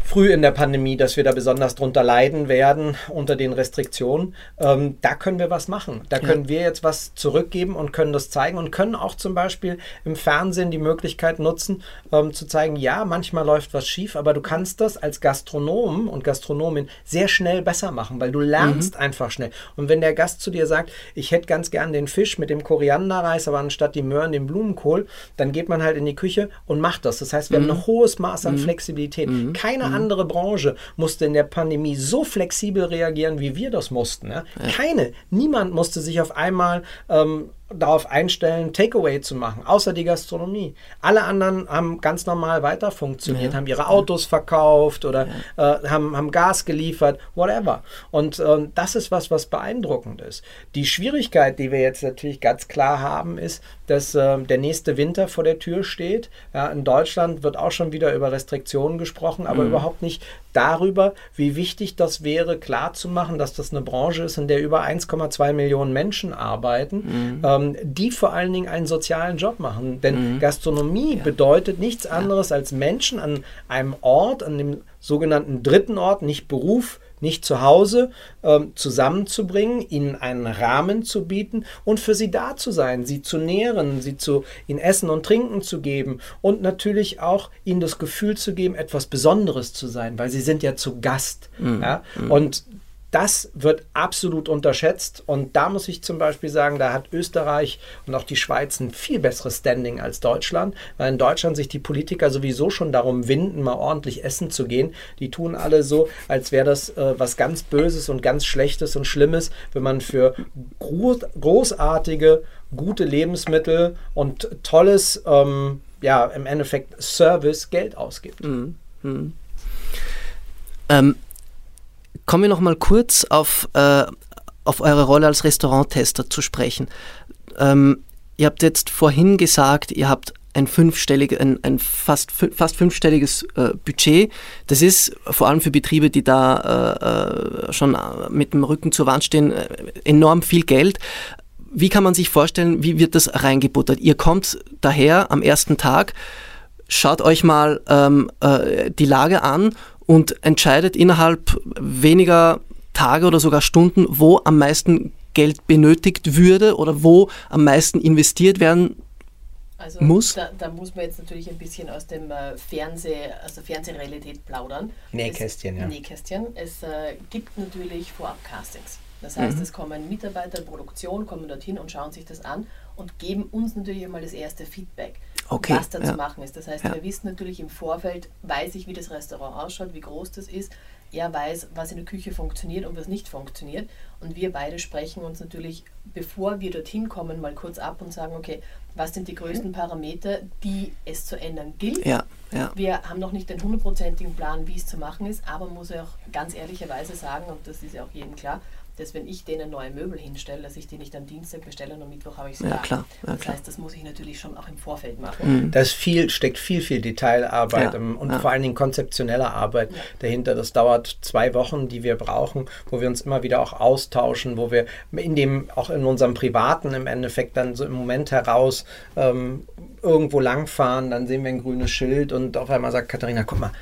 früh in der Pandemie, dass wir da besonders drunter leiden werden unter den Restriktionen. Ähm, da können wir was machen. Da können wir jetzt was zurückgeben und können das zeigen und können auch zum Beispiel im Fernsehen die Möglichkeit nutzen, ähm, zu zeigen, ja, manchmal läuft was schief, aber du kannst das als Gastronom und Gastronomin sehr schnell besser machen, weil du lernst mhm. einfach schnell. Und wenn der Gast zu dir sagt, ich hätte ganz gern den Fisch mit dem Korianderreis, aber anstatt die Möhren den Blumenkohl, dann geht man halt in die Küche und macht das. Das heißt, wir mhm. haben ein hohes Maß an mhm. Flexibilität. Mhm. Keine andere Branche musste in der Pandemie so flexibel reagieren, wie wir das mussten. Ja? Ja. Keine, niemand musste sich auf einmal ähm, darauf einstellen, Takeaway zu machen, außer die Gastronomie. Alle anderen haben ganz normal weiter funktioniert, ja. haben ihre Autos verkauft oder ja. äh, haben, haben Gas geliefert, whatever. Und äh, das ist was, was beeindruckend ist. Die Schwierigkeit, die wir jetzt natürlich ganz klar haben, ist, dass äh, der nächste Winter vor der Tür steht. Ja, in Deutschland wird auch schon wieder über Restriktionen gesprochen, aber mhm. überhaupt nicht darüber, wie wichtig das wäre, klarzumachen, dass das eine Branche ist, in der über 1,2 Millionen Menschen arbeiten. Mhm. Ähm, ähm, die vor allen Dingen einen sozialen Job machen. Denn mhm. Gastronomie ja. bedeutet nichts anderes als Menschen an einem Ort, an dem sogenannten dritten Ort, nicht Beruf, nicht zu Hause ähm, zusammenzubringen, ihnen einen Rahmen zu bieten und für sie da zu sein, sie zu nähren, sie zu ihnen Essen und Trinken zu geben und natürlich auch ihnen das Gefühl zu geben, etwas Besonderes zu sein, weil sie sind ja zu Gast. Mhm. Ja? Mhm. Und das wird absolut unterschätzt und da muss ich zum Beispiel sagen, da hat Österreich und auch die Schweiz ein viel besseres Standing als Deutschland, weil in Deutschland sich die Politiker sowieso schon darum winden, mal ordentlich essen zu gehen. Die tun alle so, als wäre das äh, was ganz Böses und ganz Schlechtes und Schlimmes, wenn man für groß, großartige, gute Lebensmittel und tolles, ähm, ja, im Endeffekt Service Geld ausgibt. Mhm. Mhm. Ähm Kommen wir noch mal kurz auf, äh, auf eure Rolle als Restauranttester zu sprechen. Ähm, ihr habt jetzt vorhin gesagt, ihr habt ein fünfstelliges, ein, ein fast, fast fünfstelliges äh, Budget. Das ist vor allem für Betriebe, die da äh, äh schon mit dem Rücken zur Wand stehen, äh, enorm viel Geld. Wie kann man sich vorstellen, wie wird das reingebuttert? Ihr kommt daher am ersten Tag, schaut euch mal ähm, äh, die Lage an und entscheidet innerhalb weniger Tage oder sogar Stunden, wo am meisten Geld benötigt würde oder wo am meisten investiert werden also muss? Da, da, muss man jetzt natürlich ein bisschen aus dem äh, Fernseh, aus der Fernsehrealität plaudern. Nähkästchen, es, ja. Nähkästchen. Es äh, gibt natürlich Vorab-Castings. Das heißt, mhm. es kommen Mitarbeiter, Produktion, kommen dorthin und schauen sich das an und geben uns natürlich einmal das erste Feedback, okay, was da ja. zu machen ist. Das heißt, ja. wir wissen natürlich im Vorfeld, weiß ich, wie das Restaurant ausschaut, wie groß das ist. Er weiß, was in der Küche funktioniert und was nicht funktioniert. Und wir beide sprechen uns natürlich, bevor wir dorthin kommen, mal kurz ab und sagen, okay, was sind die größten Parameter, die es zu ändern gilt. Ja, ja. Wir haben noch nicht den hundertprozentigen Plan, wie es zu machen ist, aber man muss ja auch ganz ehrlicherweise sagen, und das ist ja auch jedem klar, dass wenn ich denen neue Möbel hinstelle, dass ich die nicht am Dienstag bestelle und am Mittwoch habe ich sie ja, da. Klar, ja, das klar. heißt, das muss ich natürlich schon auch im Vorfeld machen. Mhm. Da viel, steckt viel, viel Detailarbeit ja, und vor allen Dingen konzeptionelle Arbeit dahinter. Das dauert zwei Wochen, die wir brauchen, wo wir uns immer wieder auch austauschen, wo wir in dem, auch in unserem Privaten im Endeffekt dann so im Moment heraus ähm, irgendwo langfahren, dann sehen wir ein grünes Schild und auf einmal sagt Katharina, guck mal,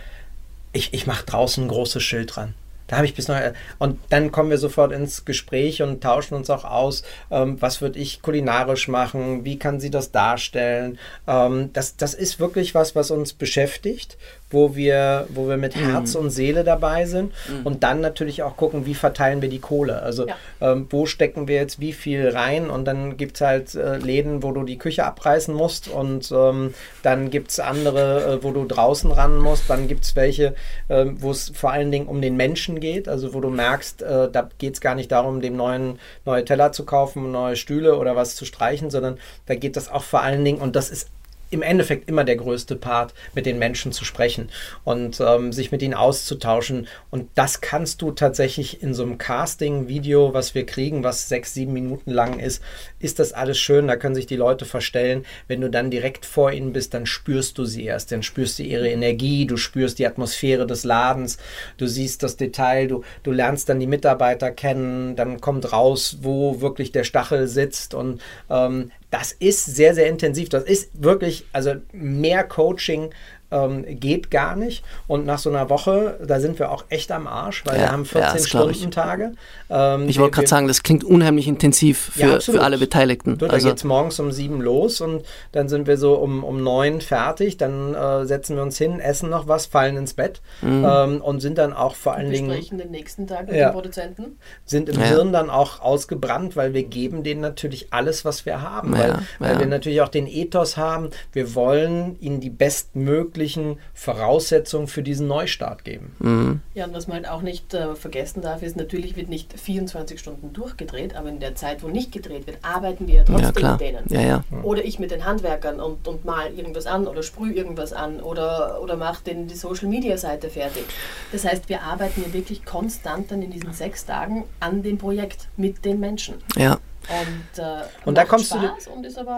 ich, ich mache draußen ein großes Schild dran. Da habe ich bis noch. Und dann kommen wir sofort ins Gespräch und tauschen uns auch aus, ähm, was würde ich kulinarisch machen, wie kann sie das darstellen. Ähm, das, das ist wirklich was, was uns beschäftigt, wo wir, wo wir mit mhm. Herz und Seele dabei sind mhm. und dann natürlich auch gucken, wie verteilen wir die Kohle. Also ja. ähm, wo stecken wir jetzt wie viel rein und dann gibt es halt äh, Läden, wo du die Küche abreißen musst und ähm, dann gibt es andere, äh, wo du draußen ran musst, dann gibt es welche, äh, wo es vor allen Dingen um den Menschen geht, also wo du merkst, äh, da geht es gar nicht darum, dem neuen neue Teller zu kaufen, neue Stühle oder was zu streichen, sondern da geht das auch vor allen Dingen und das ist im Endeffekt immer der größte Part, mit den Menschen zu sprechen und ähm, sich mit ihnen auszutauschen. Und das kannst du tatsächlich in so einem Casting-Video, was wir kriegen, was sechs, sieben Minuten lang ist, ist das alles schön. Da können sich die Leute verstellen. Wenn du dann direkt vor ihnen bist, dann spürst du sie erst. Dann spürst du ihre Energie, du spürst die Atmosphäre des Ladens, du siehst das Detail, du, du lernst dann die Mitarbeiter kennen, dann kommt raus, wo wirklich der Stachel sitzt und ähm, das ist sehr, sehr intensiv. Das ist wirklich, also mehr Coaching ähm, geht gar nicht. Und nach so einer Woche, da sind wir auch echt am Arsch, weil ja, wir haben 14 ja, Stunden Tage. Ähm, ich wollte gerade sagen, das klingt unheimlich intensiv für, ja, für alle Beteiligten. Du, da also, geht es morgens um sieben los und dann sind wir so um, um neun fertig. Dann äh, setzen wir uns hin, essen noch was, fallen ins Bett mhm. ähm, und sind dann auch vor allen Dingen. Wir den nächsten Tag mit ja, den Produzenten. Sind im Hirn dann auch ausgebrannt, weil wir geben denen natürlich alles, was wir haben. weil, weil wir natürlich auch den Ethos haben. Wir wollen ihnen die bestmögliche möglichen Voraussetzungen für diesen Neustart geben. Mhm. Ja, und was man halt auch nicht äh, vergessen darf, ist, natürlich wird nicht 24 Stunden durchgedreht, aber in der Zeit, wo nicht gedreht wird, arbeiten wir ja trotzdem ja, mit denen. Ja, ja. Oder ich mit den Handwerkern und, und mal irgendwas an oder sprühe irgendwas an oder, oder mache die Social Media Seite fertig. Das heißt, wir arbeiten ja wirklich konstant dann in diesen sechs Tagen an dem Projekt mit den Menschen. Ja. Und, äh, und da kommst du,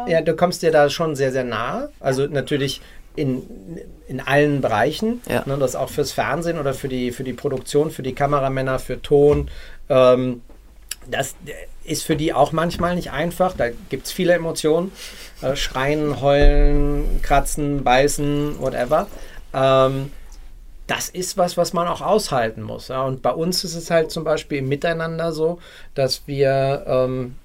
ja, du kommst dir da schon sehr, sehr nahe. Also natürlich in, in allen Bereichen. Ja. Ne, das auch fürs Fernsehen oder für die, für die Produktion, für die Kameramänner, für Ton. Ähm, das ist für die auch manchmal nicht einfach. Da gibt es viele Emotionen. Äh, schreien, heulen, kratzen, beißen, whatever. Ähm, das ist was, was man auch aushalten muss. Ja? Und bei uns ist es halt zum Beispiel im Miteinander so, dass wir ähm,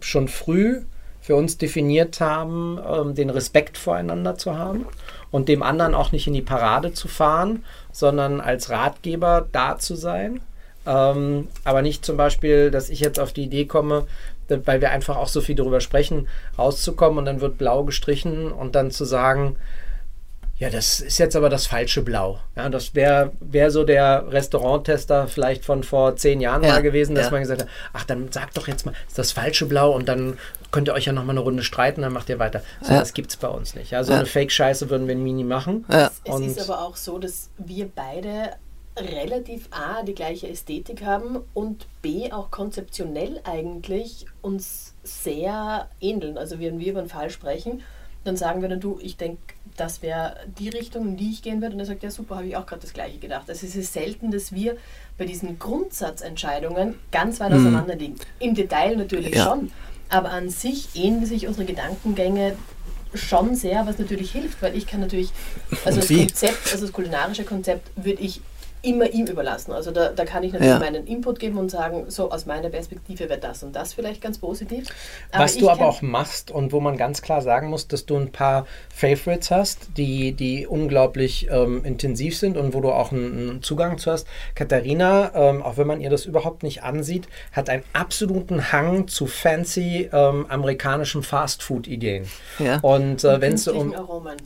schon früh für uns definiert haben, ähm, den Respekt voreinander zu haben und dem anderen auch nicht in die Parade zu fahren, sondern als Ratgeber da zu sein. Ähm, aber nicht zum Beispiel, dass ich jetzt auf die Idee komme, weil wir einfach auch so viel darüber sprechen, rauszukommen und dann wird blau gestrichen und dann zu sagen, ja, das ist jetzt aber das falsche Blau. Ja, das wäre wär so der Restauranttester vielleicht von vor zehn Jahren ja, mal gewesen, dass ja. man gesagt hat, ach, dann sagt doch jetzt mal, ist das falsche Blau und dann könnt ihr euch ja nochmal eine Runde streiten, dann macht ihr weiter. So, ja. Das gibt es bei uns nicht. Ja, so eine Fake-Scheiße würden wir nie machen. Ja. Es und ist aber auch so, dass wir beide relativ A, die gleiche Ästhetik haben und B, auch konzeptionell eigentlich uns sehr ähneln. Also wenn wir über einen Fall sprechen, dann sagen wir dann, du, ich denke, das wäre die Richtung, in die ich gehen würde. Und er sagt, ja super, habe ich auch gerade das Gleiche gedacht. Also es ist selten, dass wir bei diesen Grundsatzentscheidungen ganz weit mhm. auseinander liegen. Im Detail natürlich ja. schon, aber an sich ähneln sich unsere Gedankengänge schon sehr, was natürlich hilft, weil ich kann natürlich, also das Konzept, also das kulinarische Konzept würde ich immer ihm überlassen. Also da, da kann ich natürlich ja. meinen Input geben und sagen, so aus meiner Perspektive wäre das und das vielleicht ganz positiv. Aber Was du aber auch machst und wo man ganz klar sagen muss, dass du ein paar Favorites hast, die, die unglaublich ähm, intensiv sind und wo du auch einen, einen Zugang zu hast. Katharina, ähm, auch wenn man ihr das überhaupt nicht ansieht, hat einen absoluten Hang zu fancy ähm, amerikanischen Fastfood-Ideen. Ja. Und äh, wenn es um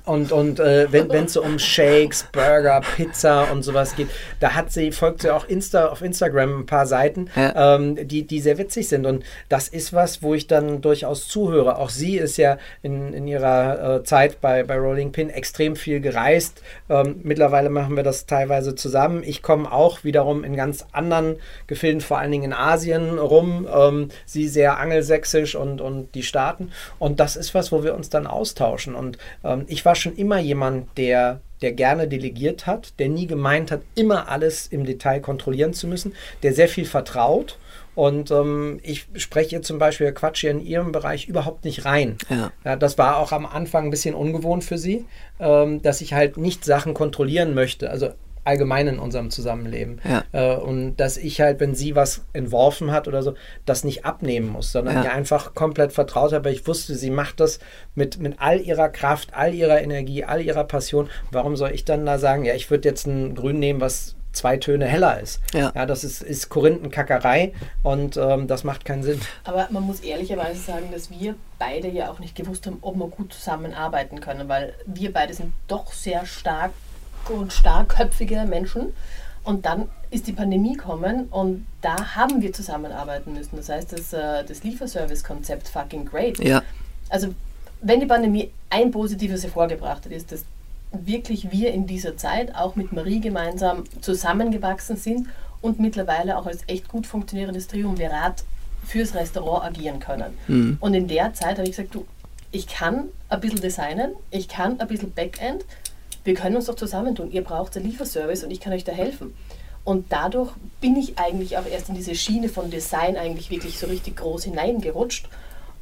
und, und äh, wenn es um Shakes, Burger, Pizza und sowas geht, da hat sie, folgt sie auch Insta, auf Instagram ein paar Seiten, ja. ähm, die, die sehr witzig sind. Und das ist was, wo ich dann durchaus zuhöre. Auch sie ist ja in, in ihrer äh, Zeit bei, bei Rolling Pin extrem viel gereist. Ähm, mittlerweile machen wir das teilweise zusammen. Ich komme auch wiederum in ganz anderen Gefilden, vor allen Dingen in Asien rum. Ähm, sie sehr angelsächsisch und, und die Staaten. Und das ist was, wo wir uns dann austauschen. Und ähm, ich war schon immer jemand, der der gerne delegiert hat, der nie gemeint hat, immer alles im Detail kontrollieren zu müssen, der sehr viel vertraut. Und ähm, ich spreche zum Beispiel Quatsch hier in Ihrem Bereich überhaupt nicht rein. Ja. ja. das war auch am Anfang ein bisschen ungewohnt für Sie, ähm, dass ich halt nicht Sachen kontrollieren möchte. Also allgemein in unserem Zusammenleben. Ja. Äh, und dass ich halt, wenn sie was entworfen hat oder so, das nicht abnehmen muss, sondern Ja. ihr einfach komplett vertraut habe. Ich wusste, sie macht das mit, mit all ihrer Kraft, all ihrer Energie, all ihrer Passion. Warum soll ich dann da sagen, ja, ich würde jetzt ein Grün nehmen, was zwei Töne heller ist? Ja. das ist, ist Korinthenkackerei und ähm, das macht keinen Sinn. Aber man muss ehrlicherweise sagen, dass wir beide ja auch nicht gewusst haben, ob wir gut zusammenarbeiten können, weil wir beide sind doch sehr stark und starkköpfige Menschen. Und dann ist die Pandemie gekommen und da haben wir zusammenarbeiten müssen. Das heißt, das, äh, das Lieferservice-Konzept fucking great. Ja, Also, wenn die Pandemie ein positives hervorgebracht hat, ist, dass wirklich wir in dieser Zeit auch mit Marie gemeinsam zusammengewachsen sind und mittlerweile auch als echt gut funktionierendes Triumvirat fürs Restaurant agieren können. Und in der Zeit habe ich gesagt, du, ich kann ein bisschen designen, ich kann ein bisschen Backend, wir können uns doch zusammentun. Ihr braucht einen Lieferservice und ich kann euch da helfen. Und dadurch bin ich eigentlich auch erst in diese Schiene von Design eigentlich wirklich so richtig groß hineingerutscht.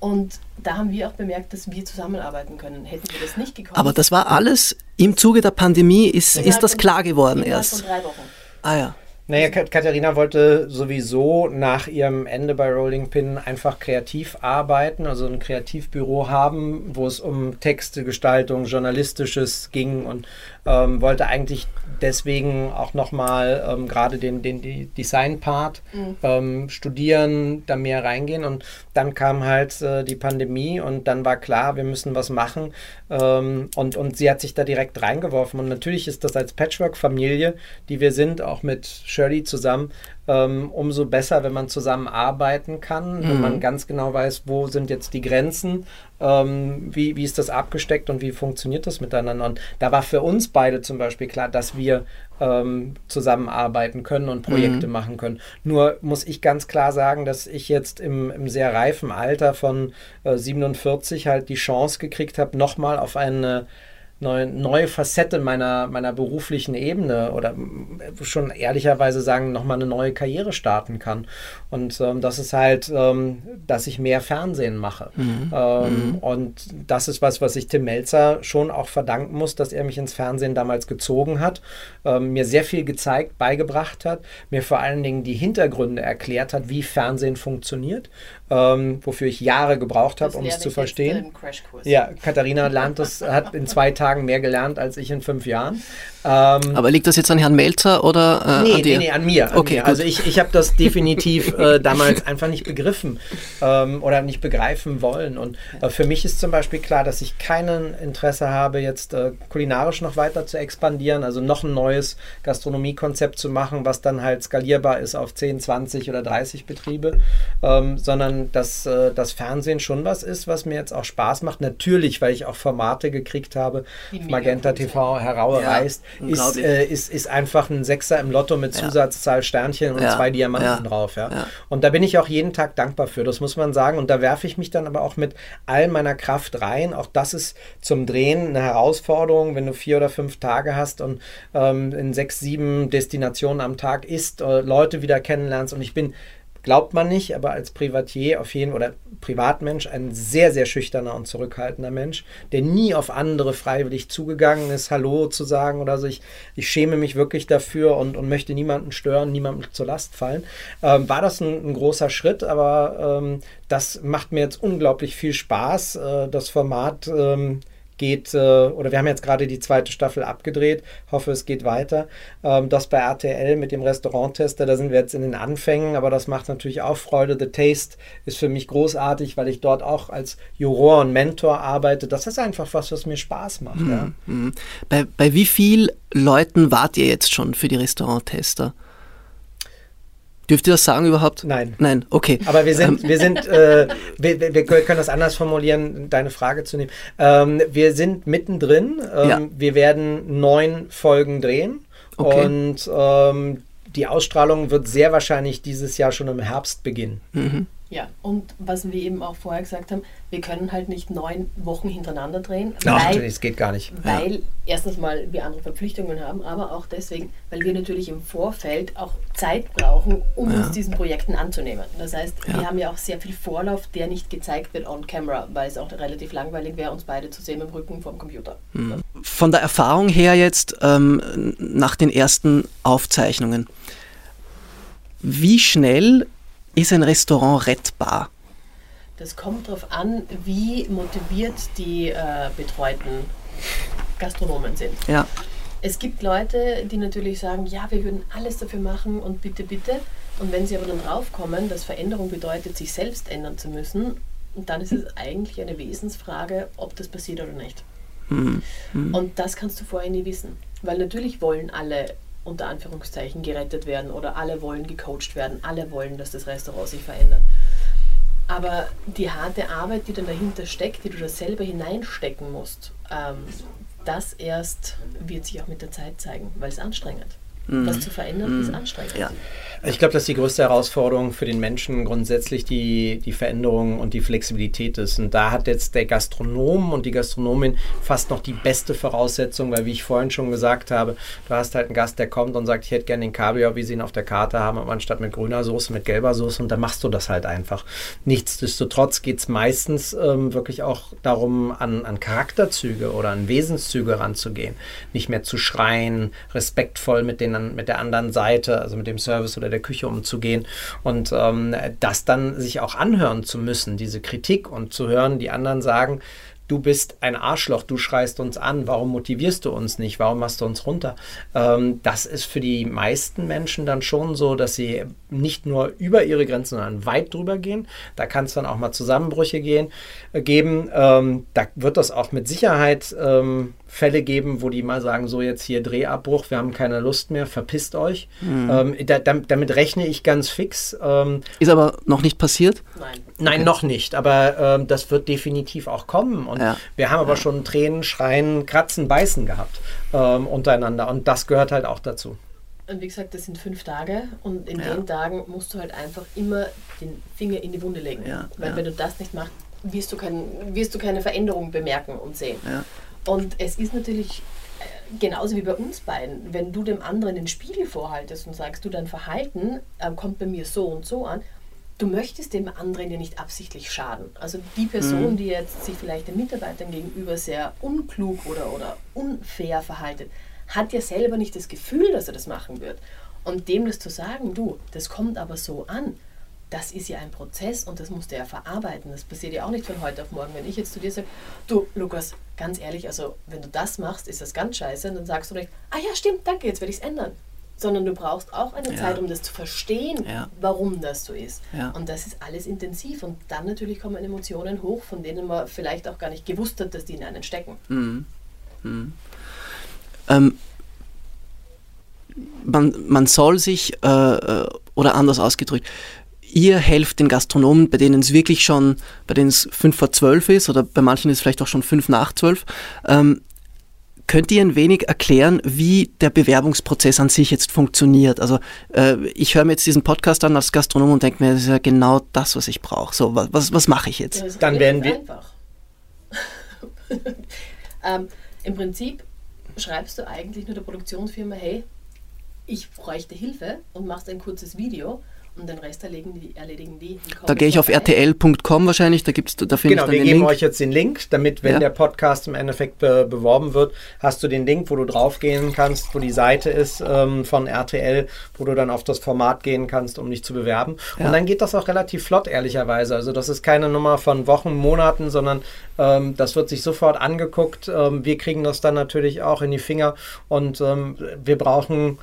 Und da haben wir auch bemerkt, dass wir zusammenarbeiten können. Hätten wir das nicht gekonnt. aber das war alles im Zuge der Pandemie, ist, ist das klar geworden erst. Von drei Wochen. Ah ja. Naja, Kat- Katharina wollte sowieso nach ihrem Ende bei Rolling Pin einfach kreativ arbeiten, also ein Kreativbüro haben, wo es um Texte, Gestaltung, Journalistisches ging und ähm, wollte eigentlich deswegen auch nochmal ähm, gerade den, den Design-Part ähm, studieren, da mehr reingehen. Und dann kam halt äh, die Pandemie und dann war klar, wir müssen was machen. Ähm, und, und sie hat sich da direkt reingeworfen. Und natürlich ist das als Patchwork-Familie, die wir sind, auch mit Shirley zusammen, ähm, umso besser, wenn man zusammenarbeiten kann, wenn man ganz genau weiß, wo sind jetzt die Grenzen, ähm, wie, wie ist das abgesteckt und wie funktioniert das miteinander. Und da war für uns beide zum Beispiel klar, dass wir ähm, zusammenarbeiten können und Projekte machen können. Nur muss ich ganz klar sagen, dass ich jetzt im, im sehr reifen Alter von äh, 47 halt die Chance gekriegt habe, nochmal auf eine neue, neue Facette meiner, meiner beruflichen Ebene oder mm, schon ehrlicherweise sagen, nochmal eine neue Karriere starten kann. Und ähm, das ist halt, ähm, dass ich mehr Fernsehen mache. Ähm, Und das ist was, was ich Tim Melzer schon auch verdanken muss, dass er mich ins Fernsehen damals gezogen hat, ähm, mir sehr viel gezeigt, beigebracht hat, mir vor allen Dingen die Hintergründe erklärt hat, wie Fernsehen funktioniert, ähm, wofür ich Jahre gebraucht habe, um es zu verstehen. Ja, Katharina lernt das, hat in zwei Tagen mehr gelernt als ich in fünf Jahren. Ähm, Aber liegt das jetzt an Herrn Melzer oder äh, nee, an dir? nee, nee, an mir. An Okay, mir. Also ich, ich habe das definitiv äh, damals einfach nicht begriffen ähm, oder nicht begreifen wollen. Und äh, für mich ist zum Beispiel klar, dass ich kein Interesse habe, jetzt äh, kulinarisch noch weiter zu expandieren, also noch ein neues Gastronomiekonzept zu machen, was dann halt skalierbar ist auf 10, 20 oder 30 Betriebe, ähm, sondern dass äh, das Fernsehen schon was ist, was mir jetzt auch Spaß macht. Natürlich, weil ich auch Formate gekriegt habe, Magenta. TV herausreißt, Ja, ist, äh, ist, ist einfach ein Sechser im Lotto mit Zusatzzahl Sternchen und Ja, zwei Diamanten ja, drauf. Ja. ja. Und da bin ich auch jeden Tag dankbar für, das muss man sagen. Und da werfe ich mich dann aber auch mit all meiner Kraft rein. Auch das ist zum Drehen eine Herausforderung, wenn du vier oder fünf Tage hast und ähm, in sechs, sieben Destinationen am Tag isst, äh, Leute wieder kennenlernst. Und ich bin Glaubt man nicht, aber als Privatier auf jeden oder Privatmensch ein sehr, sehr schüchterner und zurückhaltender Mensch, der nie auf andere freiwillig zugegangen ist, Hallo zu sagen oder so. Ich, ich schäme mich wirklich dafür und, und möchte niemanden stören, niemandem zur Last fallen. Ähm, war das ein, ein großer Schritt, aber ähm, das macht mir jetzt unglaublich viel Spaß. Äh, das Format ähm, geht, äh, oder wir haben jetzt gerade die zweite Staffel abgedreht, hoffe es geht weiter. Ähm, das bei RTL mit dem Restauranttester, da sind wir jetzt in den Anfängen, aber das macht natürlich auch Freude. The Taste ist für mich großartig, weil ich dort auch als Juror und Mentor arbeite. Das ist einfach was, was mir Spaß macht. Ja. Mhm. Bei, bei wie vielen Leuten wart ihr jetzt schon für die Restauranttester? Dürft ihr das sagen überhaupt? Nein. Nein, okay. Aber wir sind, wir sind, äh, wir, wir können das anders formulieren, deine Frage zu nehmen. Ähm, wir sind mittendrin. Ähm, Ja. Wir werden neun Folgen drehen Okay. und ähm, die Ausstrahlung wird sehr wahrscheinlich dieses Jahr schon im Herbst beginnen. Ja, und was wir eben auch vorher gesagt haben, wir können halt nicht neun Wochen hintereinander drehen, Ach, weil, das geht gar nicht. weil erstens mal wir andere Verpflichtungen haben, aber auch deswegen, weil wir natürlich im Vorfeld auch Zeit brauchen, um uns diesen Projekten anzunehmen. Das heißt, wir haben ja auch sehr viel Vorlauf, der nicht gezeigt wird on camera, weil es auch relativ langweilig wäre, uns beide zu sehen im Rücken vom Computer. von der Erfahrung her jetzt ähm, nach den ersten Aufzeichnungen, wie schnell ist ein Restaurant rettbar? Das kommt darauf an, wie motiviert die äh, betreuten Gastronomen sind. Ja. Es gibt Leute, die natürlich sagen, ja, wir würden alles dafür machen und bitte, bitte. Und wenn sie aber dann draufkommen, dass Veränderung bedeutet, sich selbst ändern zu müssen, dann ist es eigentlich eine Wesensfrage, ob das passiert oder nicht. Mhm. Und das kannst du vorher nie wissen. Weil natürlich wollen alle unter Anführungszeichen gerettet werden oder alle wollen gecoacht werden, alle wollen, dass das Restaurant sich verändert. Aber die harte Arbeit, die dann dahinter steckt, die du da selber hineinstecken musst, ähm, das erst wird sich auch mit der Zeit zeigen, weil es anstrengend. Was zu verändern ist anstrengend. Ja. Ich glaube, dass die größte Herausforderung für den Menschen grundsätzlich die, die Veränderung und die Flexibilität ist. Und da hat jetzt der Gastronom und die Gastronomin fast noch die beste Voraussetzung, weil wie ich vorhin schon gesagt habe, du hast halt einen Gast, der kommt und sagt, ich hätte gerne den Kaviar, wie sie ihn auf der Karte haben, aber anstatt mit grüner Soße, mit gelber Soße und dann machst du das halt einfach. Nichtsdestotrotz geht es meistens ähm, wirklich auch darum, an, an Charakterzüge oder an Wesenszüge ranzugehen. Nicht mehr zu schreien, respektvoll mit, den, mit der anderen Seite, also mit dem Service oder der Küche umzugehen und ähm, das dann sich auch anhören zu müssen, diese Kritik und zu hören, die anderen sagen, du bist ein Arschloch, du schreist uns an, warum motivierst du uns nicht, warum machst du uns runter? Ähm, das ist für die meisten Menschen dann schon so, dass sie nicht nur über ihre Grenzen, sondern weit drüber gehen. Da kann es dann auch mal Zusammenbrüche gehen, äh, geben. Ähm, da wird das auch mit Sicherheit ähm, Fälle geben, wo die mal sagen, so jetzt hier Drehabbruch, wir haben keine Lust mehr, verpisst euch. Ähm, da, damit, damit rechne ich ganz fix. Ähm, Ist aber noch nicht passiert? Nein. Nein, noch nicht, aber ähm, das wird definitiv auch kommen. Und Ja. wir haben aber schon Tränen, Schreien, Kratzen, Beißen gehabt ähm, untereinander. Und das gehört halt auch dazu. Und wie gesagt, das sind fünf Tage und in Ja. den Tagen musst du halt einfach immer den Finger in die Wunde legen. Ja, Weil ja. wenn du das nicht machst, wirst du, kein, wirst du keine Veränderung bemerken und sehen. Und es ist natürlich äh, genauso wie bei uns beiden, wenn du dem anderen den Spiegel vorhaltest und sagst, du dein Verhalten äh, kommt bei mir so und so an, du möchtest dem anderen ja nicht absichtlich schaden. Also die Person, die jetzt sich vielleicht den Mitarbeitern gegenüber sehr unklug oder, oder unfair verhaltet, hat ja selber nicht das Gefühl, dass er das machen wird. Und dem das zu sagen, du, das kommt aber so an, das ist ja ein Prozess und das musst du ja verarbeiten. Das passiert ja auch nicht von heute auf morgen. Wenn ich jetzt zu dir sage, du Lukas, ganz ehrlich, also wenn du das machst, ist das ganz scheiße, und dann sagst du nicht, ah ja, stimmt, danke, jetzt werde ich es ändern. Sondern du brauchst auch eine Ja. Zeit, um das zu verstehen, Ja. warum das so ist. Ja. Und das ist alles intensiv. Und dann natürlich kommen Emotionen hoch, von denen man vielleicht auch gar nicht gewusst hat, dass die in einen stecken. Ähm, man, man soll sich, äh, äh, oder anders ausgedrückt, ihr helft den Gastronomen, bei denen es wirklich schon, bei denen es fünf vor zwölf ist oder bei manchen ist es vielleicht auch schon fünf nach zwölf. Ähm, könnt ihr ein wenig erklären, wie der Bewerbungsprozess an sich jetzt funktioniert? Also äh, ich höre mir jetzt diesen Podcast an als Gastronom und denke mir, das ist ja genau das, was ich brauche. So, was, was, was mache ich jetzt? Ja, das ist Dann werden wir- Einfach. ähm, Im Prinzip schreibst du eigentlich nur der Produktionsfirma, hey, ich bräuchte Hilfe und machst ein kurzes Video und den Rest erledigen die. Erledigen die, Da gehe ich auf rtl.com wahrscheinlich, da gibt's, da finde Genau, ich dann wir den geben Link. euch jetzt den Link, damit, wenn Ja. der Podcast im Endeffekt be beworben wird, hast du den Link, wo du draufgehen kannst, wo die Seite ist ähm, von RTL, wo du dann auf das Format gehen kannst, um dich zu bewerben. Ja. Und dann geht das auch relativ flott, ehrlicherweise. Also das ist keine Nummer von Wochen, Monaten, sondern ähm, das wird sich sofort angeguckt. Ähm, wir kriegen das dann natürlich auch in die Finger und ähm, wir brauchen